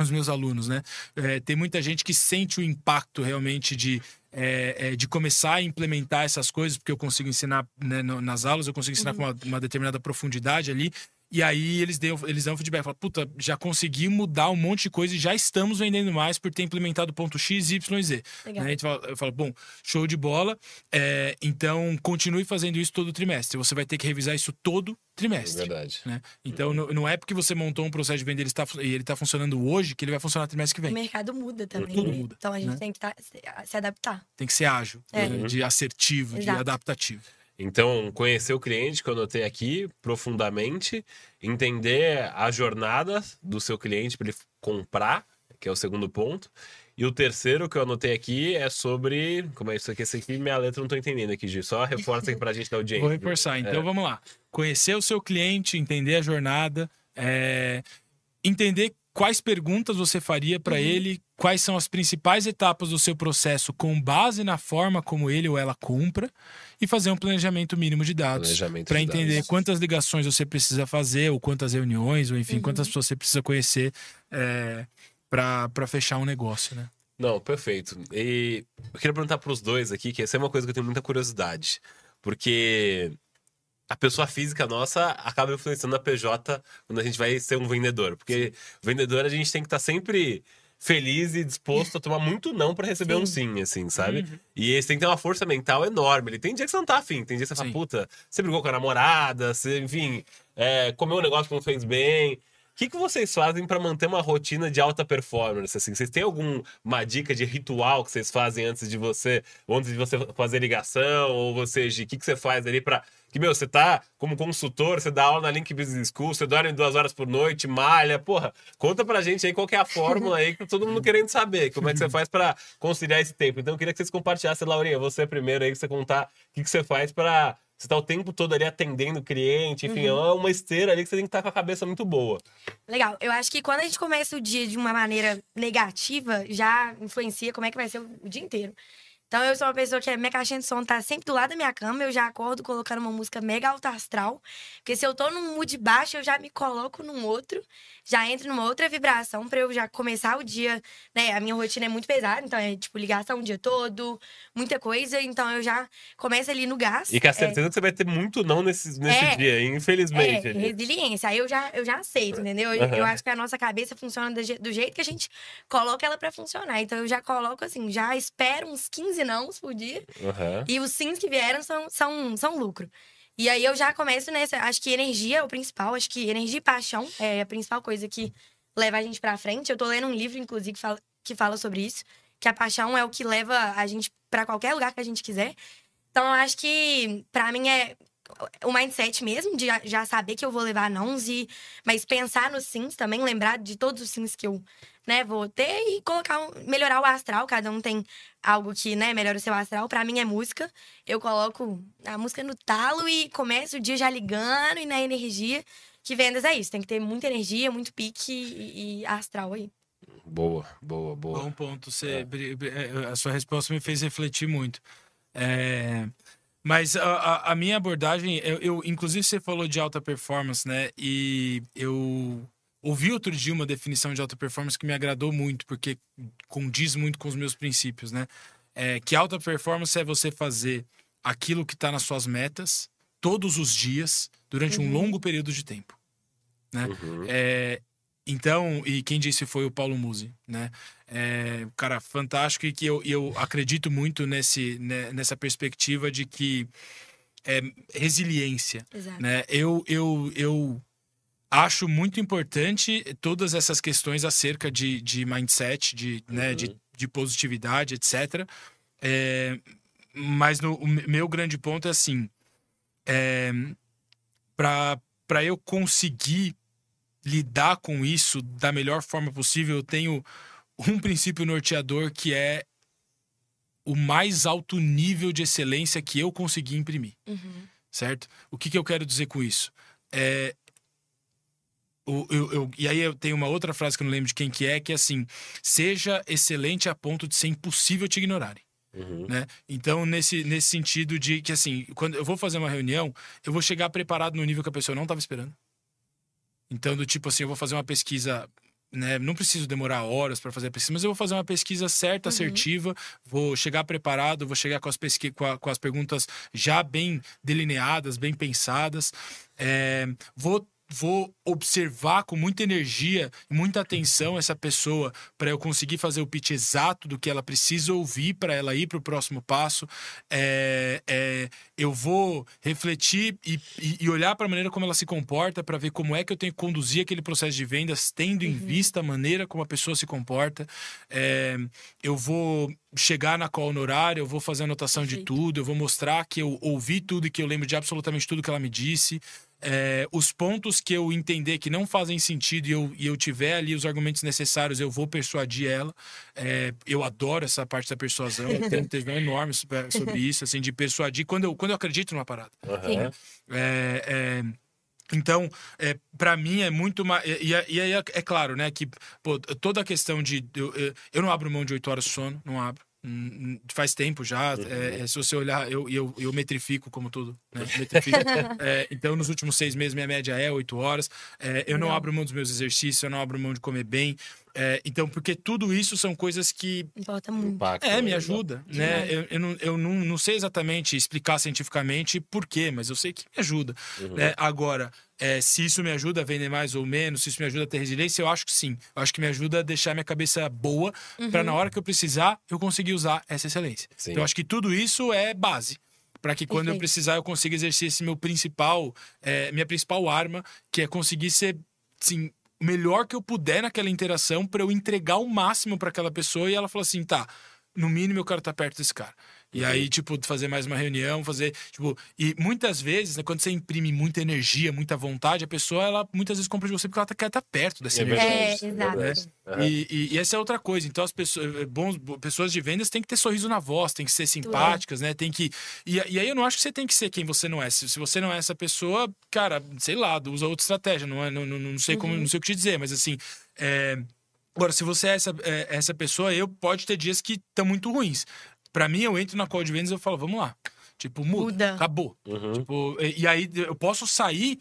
C: os meus alunos, né? É, tem muita gente que sente o impacto realmente de, é, é, de começar a implementar essas coisas, porque eu consigo ensinar né, nas aulas, eu consigo ensinar uhum. com uma, uma, determinada profundidade ali, e aí eles dão, eles dão feedback, falam, puta, já consegui mudar um monte de coisa e já estamos vendendo mais por ter implementado ponto X, Y e Z. Né? Então, eu falo, bom, show de bola. É, então, continue fazendo isso todo trimestre. Você vai ter que revisar isso todo trimestre. É verdade. Né? Então, não, não, é porque você montou um processo de venda e ele está funcionando hoje que ele vai funcionar trimestre que vem.
B: O mercado muda também.
C: Tudo né? muda.
B: Então, a gente né? tem que tá, se adaptar.
C: Tem que ser ágil, é. né? de assertivo, Exato. de adaptativo.
A: Então, conhecer o cliente, que eu notei aqui profundamente, entender a jornada do seu cliente para ele comprar, que é o segundo ponto. E o terceiro que eu anotei aqui é sobre. Como é isso aqui? Esse aqui, minha letra não estou entendendo aqui, Gi. Só reforça aqui para a gente da audiência.
C: Vou reforçar. Então, é. vamos lá. Conhecer o seu cliente, entender a jornada, é... entender quais perguntas você faria para uhum. ele, quais são as principais etapas do seu processo com base na forma como ele ou ela compra e fazer um planejamento mínimo de dados para entender dados. quantas ligações você precisa fazer ou quantas reuniões ou enfim uhum. quantas pessoas você precisa conhecer é, para fechar um negócio, né?
A: Não, perfeito. E eu queria perguntar para os dois aqui que essa é uma coisa que eu tenho muita curiosidade, porque a pessoa física nossa acaba influenciando a PJ quando a gente vai ser um vendedor. Porque vendedor a gente tem que estar tá sempre feliz e disposto a tomar muito não para receber sim. um sim, assim, sabe? Uhum. E esse tem que ter uma força mental enorme. Ele tem dia que você não tá afim, tem dia que você sim. fala, puta, você brigou com a namorada, você, enfim, é, comeu um negócio que não fez bem que, que vocês fazem para manter uma rotina de alta performance? Assim, vocês têm alguma dica de ritual que vocês fazem antes de você, antes de você fazer ligação, ou você, o que, que você faz ali para que, meu, você tá como consultor, você dá aula na Link Business School, você dorme duas horas por noite, malha, porra, conta pra gente aí qual é a fórmula aí que todo mundo querendo saber, como é que você faz para conciliar esse tempo. Então, eu queria que vocês compartilhassem, Laurinha, você primeiro aí, que você contar o que, que você faz para você tá o tempo todo ali atendendo o cliente, enfim, uhum. é uma esteira ali que você tem que estar tá com a cabeça muito boa.
B: Legal. Eu acho que quando a gente começa o dia de uma maneira negativa, já influencia como é que vai ser o dia inteiro. Então, eu sou uma pessoa que minha caixinha de som tá sempre do lado da minha cama, eu já acordo colocando uma música mega alta astral. Porque se eu tô num mood baixo, eu já me coloco num outro, já entro numa outra vibração para eu já começar o dia, né? A minha rotina é muito pesada, então é tipo ligação o dia todo, muita coisa, então eu já começo ali no gás.
A: E com a certeza é... que você vai ter muito não nesse, nesse é... dia, infelizmente.
B: É, resiliência. Aí eu já, eu já aceito, entendeu? Uhum. Eu acho que a nossa cabeça funciona do, do jeito que a gente coloca ela para funcionar. Então eu já coloco assim, já espero uns 15 15 nãos por dia. Uhum. E os sims que vieram são, são, são lucro. E aí eu já começo nessa. Acho que energia é o principal. Acho que energia e paixão é a principal coisa que leva a gente pra frente. Eu tô lendo um livro, inclusive, que fala, que fala sobre isso. Que a paixão é o que leva a gente pra qualquer lugar que a gente quiser. Então, eu acho que, pra mim, é o mindset mesmo, de já- saber que eu vou levar nãos, e, mas pensar nos sims também, lembrar de todos os sims que eu né, vou ter e colocar, um- melhorar o astral. Cada um tem algo que, né, melhora o seu astral. Pra mim é música. Eu coloco a música no talo e começo o dia já ligando e na energia. Que vendas é isso, tem que ter muita energia, muito pique e, e astral aí.
A: Boa, boa, boa.
C: Bom ponto. Você, bri- é, A sua resposta me fez refletir muito. É, Mas a, a- a minha abordagem, eu, eu- inclusive você falou de alta performance, né? E eu ouvi outro dia uma definição de alta performance que me agradou muito, porque condiz muito com os meus princípios, né? É, que alta performance é você fazer aquilo que está nas suas metas todos os dias durante um
B: Uhum.
C: longo período de tempo.
A: Uhum.
C: É, então, e quem disse foi o Paulo Musi, né? É, cara fantástico e que eu, eu acredito muito nesse, né, nessa perspectiva de que é resiliência,
B: Exato.
C: né? Eu, eu, eu acho muito importante todas essas questões acerca de, de mindset, de, né, de, de positividade, etc. É, mas no, o meu grande ponto é assim, é, para eu conseguir lidar com isso da melhor forma possível, eu tenho um princípio norteador que é o mais alto nível de excelência que eu consegui imprimir,
B: Uhum.
C: certo? O que, que eu quero dizer com isso? É, o- eu- eu- e aí eu tenho uma outra frase que eu não lembro de quem que é, que é assim, seja excelente a ponto de ser impossível te ignorarem
A: Uhum.
C: né? Então, nesse, nesse sentido de que, assim, quando eu vou fazer uma reunião, eu vou chegar preparado no nível que a pessoa não estava esperando. Então, do tipo assim, eu vou fazer uma pesquisa, né? Não preciso demorar horas para fazer a pesquisa, mas eu vou fazer uma pesquisa certa,
B: Uhum.
C: assertiva, vou chegar preparado, vou chegar com as, pesqui com, a- com as perguntas já bem delineadas, bem pensadas. É, vou vou observar com muita energia e muita atenção essa pessoa para eu conseguir fazer o pitch exato do que ela precisa ouvir para ela ir para o próximo passo. É, é, eu vou refletir e, e- olhar para a maneira como ela se comporta para ver como é que eu tenho que conduzir aquele processo de vendas, tendo em vista a maneira como a pessoa se comporta. É, eu vou chegar na call no horário, eu vou fazer anotação de
B: Perfeito.
C: tudo, eu vou mostrar que eu ouvi tudo e que eu lembro de absolutamente tudo que ela me disse. É, os pontos que eu entender que não fazem sentido e eu, e eu tiver ali os argumentos necessários, eu vou persuadir ela. É, eu adoro essa parte da persuasão, eu tenho um tesão enorme sobre sobre isso, assim, de persuadir quando eu, quando eu acredito numa parada.
A: Aham.
C: É, é, então, é, para mim é muito mais. E, aí é, é claro, né, que pô, toda a questão de. Eu, eu- eu não abro mão de oito horas de sono, não abro. Hum, hum, Faz tempo já. é, é, se você olhar, eu, eu, eu metrifico como tudo. Né? É, então, nos últimos seis meses, minha média é oito horas. É, eu não
B: Legal.
C: abro mão dos meus exercícios, eu não abro mão de comer bem. É, então, porque tudo isso são coisas que
B: Importa muito.
A: Impacto,
C: é, me ajuda, né? Eu, eu, não, eu não, não sei exatamente explicar cientificamente por quê, mas eu sei que me ajuda.
A: Uhum.
C: Né? Agora, é, se isso me ajuda a vender mais ou menos, se isso me ajuda a ter resiliência, eu acho que sim. Eu acho que me ajuda a deixar minha cabeça boa para na hora que eu precisar, eu conseguir usar essa excelência.
A: Sim.
C: Então, eu acho que tudo isso é base. Para que quando eu
B: Perfeito.
C: precisar, eu consiga exercer esse meu principal, é, minha principal arma, que é conseguir ser, sim, o melhor que eu puder naquela interação para eu entregar o máximo para aquela pessoa e ela fala assim, tá, no mínimo eu quero estar perto desse cara. E aí, tipo, fazer mais uma reunião, fazer, tipo, e muitas vezes, né, quando você imprime muita energia, muita vontade, a pessoa, ela muitas vezes compra de você porque ela tá- quer estar perto dessa
A: É
C: energia.
B: É,
A: verdade,
B: exato.
A: verdade. Aham.
C: E, e- e essa é outra coisa. Então, as pessoas, eh, bons, bo- pessoas de vendas têm que ter sorriso na voz, têm que ser simpáticas, né? Tem que. E, e aí eu não acho que você tem que ser quem você não é. Se, se você não é essa pessoa, cara, sei lá, usa outra estratégia. Não, é, não, não, não sei como, não sei o que te dizer, mas assim. é, Agora, se você é essa, é essa pessoa, eu pode ter dias que estão muito ruins. Pra mim, eu entro na call de vendas e eu falo, vamos lá. Tipo, muda.
B: Muda.
C: Acabou.
A: Uhum.
C: Tipo, e, e aí eu posso sair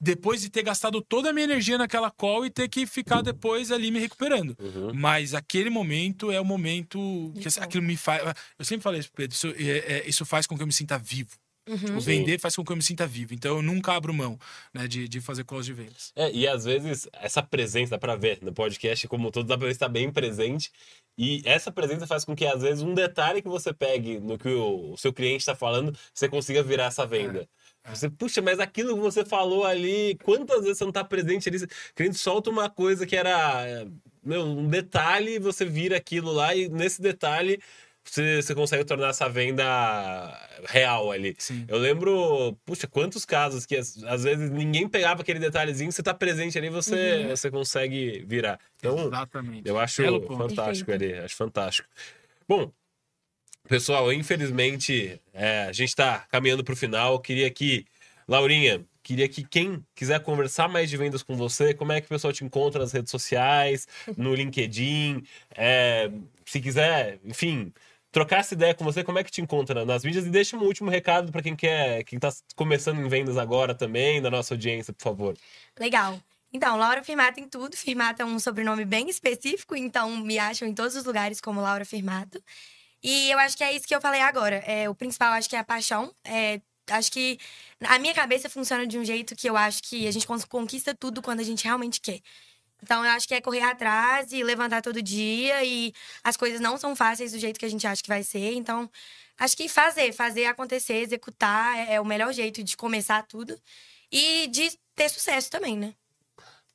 C: depois de ter gastado toda a minha energia naquela call e ter que ficar depois ali me recuperando.
A: Uhum.
C: Mas aquele momento é o momento que
B: folga.
C: aquilo me faz. Eu sempre falei isso, Pedro, isso, é- é- isso faz com que eu me sinta vivo. Tipo, vender faz com que eu me sinta vivo. Então eu nunca abro mão né, de, de fazer calls de vendas.
A: É, e às vezes essa presença, dá pra ver no podcast como todo, dá pra ver que tá bem presente. E essa presença faz com que, às vezes, um detalhe que você pegue no que o, seu cliente está falando, você consiga virar essa venda. Você, puxa, mas aquilo que você falou ali, quantas vezes você não tá presente ali? O cliente solta uma coisa que era meu, um detalhe, você vira aquilo lá, e nesse detalhe você, você consegue tornar essa venda real ali.
C: Sim.
A: Eu lembro, puxa, quantos casos que às, às vezes ninguém pegava aquele detalhezinho, você tá presente ali, você, você consegue virar. Então,
C: Exatamente.
A: eu acho
C: Belo ponto.
A: fantástico ali, acho fantástico. Bom, pessoal, infelizmente é, a gente tá caminhando pro final. Eu queria que, Laurinha, queria que quem quiser conversar mais de vendas com você, como é que o pessoal te encontra nas redes sociais, no LinkedIn, é, se quiser, enfim, trocar essa ideia com você, como é que te encontra nas mídias? E deixa um último recado para quem quer, quem tá começando em vendas agora também, da nossa audiência, por favor.
B: Legal. Então, Laura Firmato em tudo. Firmato é um sobrenome bem específico, então me acham em todos os lugares como Laura Firmato. E eu acho que é isso que eu falei agora. É, o principal, acho que é a paixão. É, acho que a minha cabeça funciona de um jeito que eu acho que a gente conquista tudo quando a gente realmente quer. Então, eu acho que é correr atrás e levantar todo dia. E as coisas não são fáceis do jeito que a gente acha que vai ser. Então, acho que fazer, fazer acontecer, executar é, é o melhor jeito de começar tudo. E de ter sucesso também, né?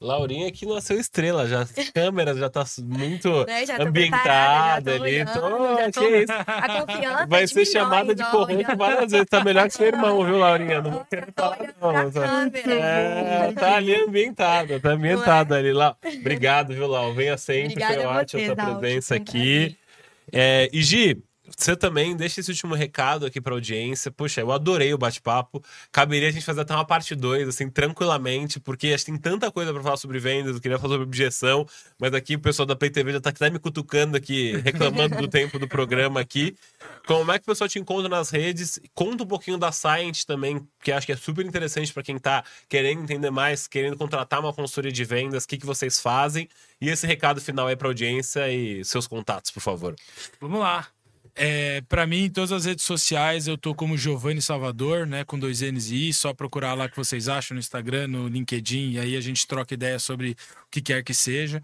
A: Laurinha que nasceu estrela, já as câmeras já tá muito
B: Né? Já tô
A: ambientada ali.
B: olhando, já
A: que
B: tô-
A: isso?
B: A confiança
A: Vai ser chamada de corrente várias vezes. Tá melhor que seu irmão, viu, Laurinha? Não vou querer
B: Tô
A: falar, não. tá? É, tá ali ambientada, tá ambientada ali lá. Obrigado, viu, Lau? Venha sempre,
B: Obrigada
A: foi ótima a
B: Alto,
A: presença aqui. É, e Gi, você também deixa esse último recado aqui pra audiência. Puxa, eu adorei o bate-papo. Caberia a gente fazer até uma parte 2, assim, tranquilamente, porque acho que tem tanta coisa pra falar sobre vendas, eu queria falar sobre objeção, mas aqui o pessoal da Play TV já tá até me cutucando aqui, reclamando do tempo do programa aqui. Como é que o pessoal te encontra nas redes? Conta um pouquinho da Science também, que acho que é super interessante pra quem tá querendo entender mais, querendo contratar uma consultoria de vendas, o que, que vocês fazem. E esse recado final aí pra audiência e seus contatos, por favor.
C: Vamos lá. É, para mim, em todas as redes sociais, eu tô como Giovanni Salvador, né? Com dois N's e I. Só procurar lá que vocês acham no Instagram, no LinkedIn, e aí a gente troca ideia sobre o que quer que seja.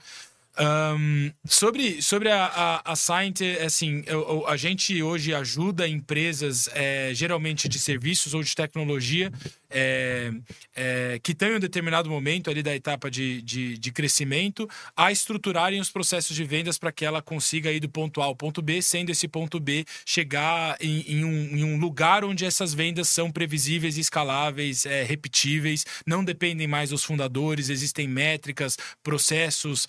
C: Ahn, sobre sobre a, a, a Scient, assim, eu- eu- a gente hoje ajuda empresas, é, geralmente de serviços ou de tecnologia, é, é, que estão em um determinado momento ali da etapa de, de, de crescimento, a estruturarem os processos de vendas para que ela consiga ir do ponto A ao ponto B, sendo esse ponto B chegar em, em um, em um lugar onde essas vendas são previsíveis, escaláveis, é, repetíveis, não dependem mais dos fundadores, existem métricas, processos,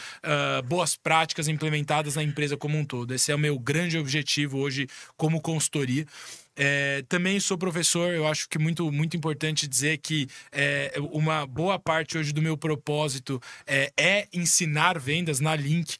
C: boas práticas implementadas na empresa como um todo. Esse é o meu grande objetivo hoje como consultoria. É, também sou professor, eu acho que muito, muito importante dizer que é, uma boa parte hoje do meu propósito é, é ensinar vendas na Link.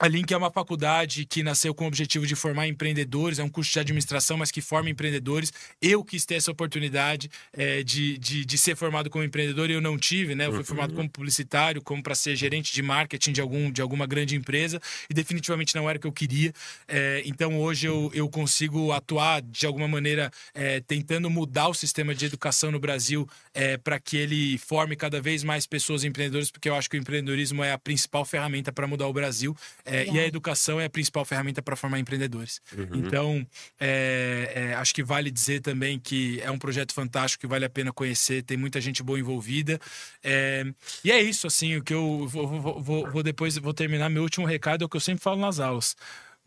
C: É, a Link é uma faculdade que nasceu com o objetivo de formar empreendedores, é um curso de administração, mas que forma empreendedores. Eu quis ter essa oportunidade é, de, de, de ser formado como empreendedor e eu não tive, né? Eu fui formado como publicitário, como para ser gerente de marketing de, algum, de alguma grande empresa e definitivamente não era o que eu queria. É, então hoje eu, eu consigo atuar de alguma maneira é, tentando mudar o sistema de educação no Brasil é, para que ele forme cada vez mais pessoas empreendedores, porque eu acho que o empreendedorismo é a principal ferramenta para mudar o Brasil. É, e a educação é a principal ferramenta para formar empreendedores. Então, é, é, acho que vale dizer também que é um projeto fantástico que vale a pena conhecer, tem muita gente boa envolvida. É, e é isso, assim, o que eu vou, vou- vou- vou depois vou terminar. Meu último recado é o que eu sempre falo nas aulas.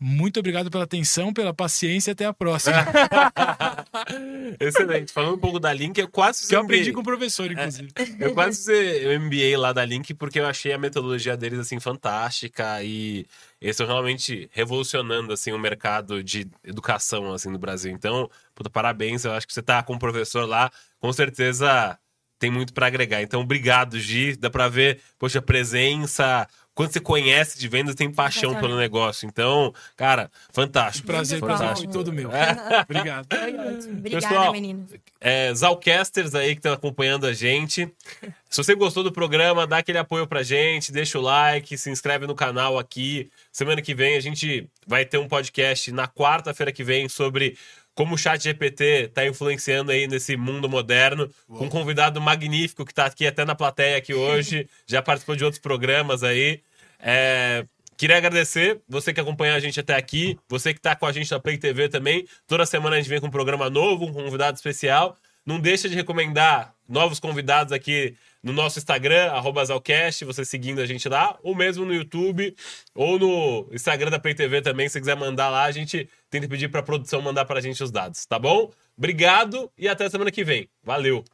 C: Muito obrigado pela atenção, pela paciência e até a próxima.
A: Excelente. Falando um pouco da Link, eu quase fiz
C: que eu
A: MBA.
C: aprendi com o professor, inclusive.
A: Eu quase fiz o MBA lá da Link porque eu achei a metodologia deles assim fantástica e eles estão realmente revolucionando assim o mercado de educação assim no Brasil. Então, puta, parabéns. Eu acho que você tá com o professor lá, com certeza tem muito para agregar. Então, obrigado, Gi. Dá para ver, poxa, presença, quando você conhece de vendas, tem paixão pelo negócio. Então, cara, fantástico.
C: Prazer, foi todo meu. Obrigado.
B: Obrigada,
A: Pessoal,
B: meninos.
A: é, Zalcasters aí que estão acompanhando a gente. Se você gostou do programa, dá aquele apoio pra gente, deixa o like, se inscreve no canal aqui. Semana que vem a gente vai ter um podcast na quarta-feira que vem sobre como o chat GPT está influenciando aí nesse mundo moderno, com um convidado magnífico que está aqui até na plateia aqui hoje, já participou de outros programas aí. É, Queria agradecer você que acompanha a gente até aqui, você que está com a gente na Play TV também. Toda semana a gente vem com um programa novo, um convidado especial. Não deixa de recomendar novos convidados aqui no nosso Instagram, Zalcast, você seguindo a gente lá, ou mesmo no YouTube, ou no Instagram da Play TV também, se quiser mandar lá, a gente tenta pedir para a produção mandar para a gente os dados, tá bom? Obrigado e até semana que vem. Valeu!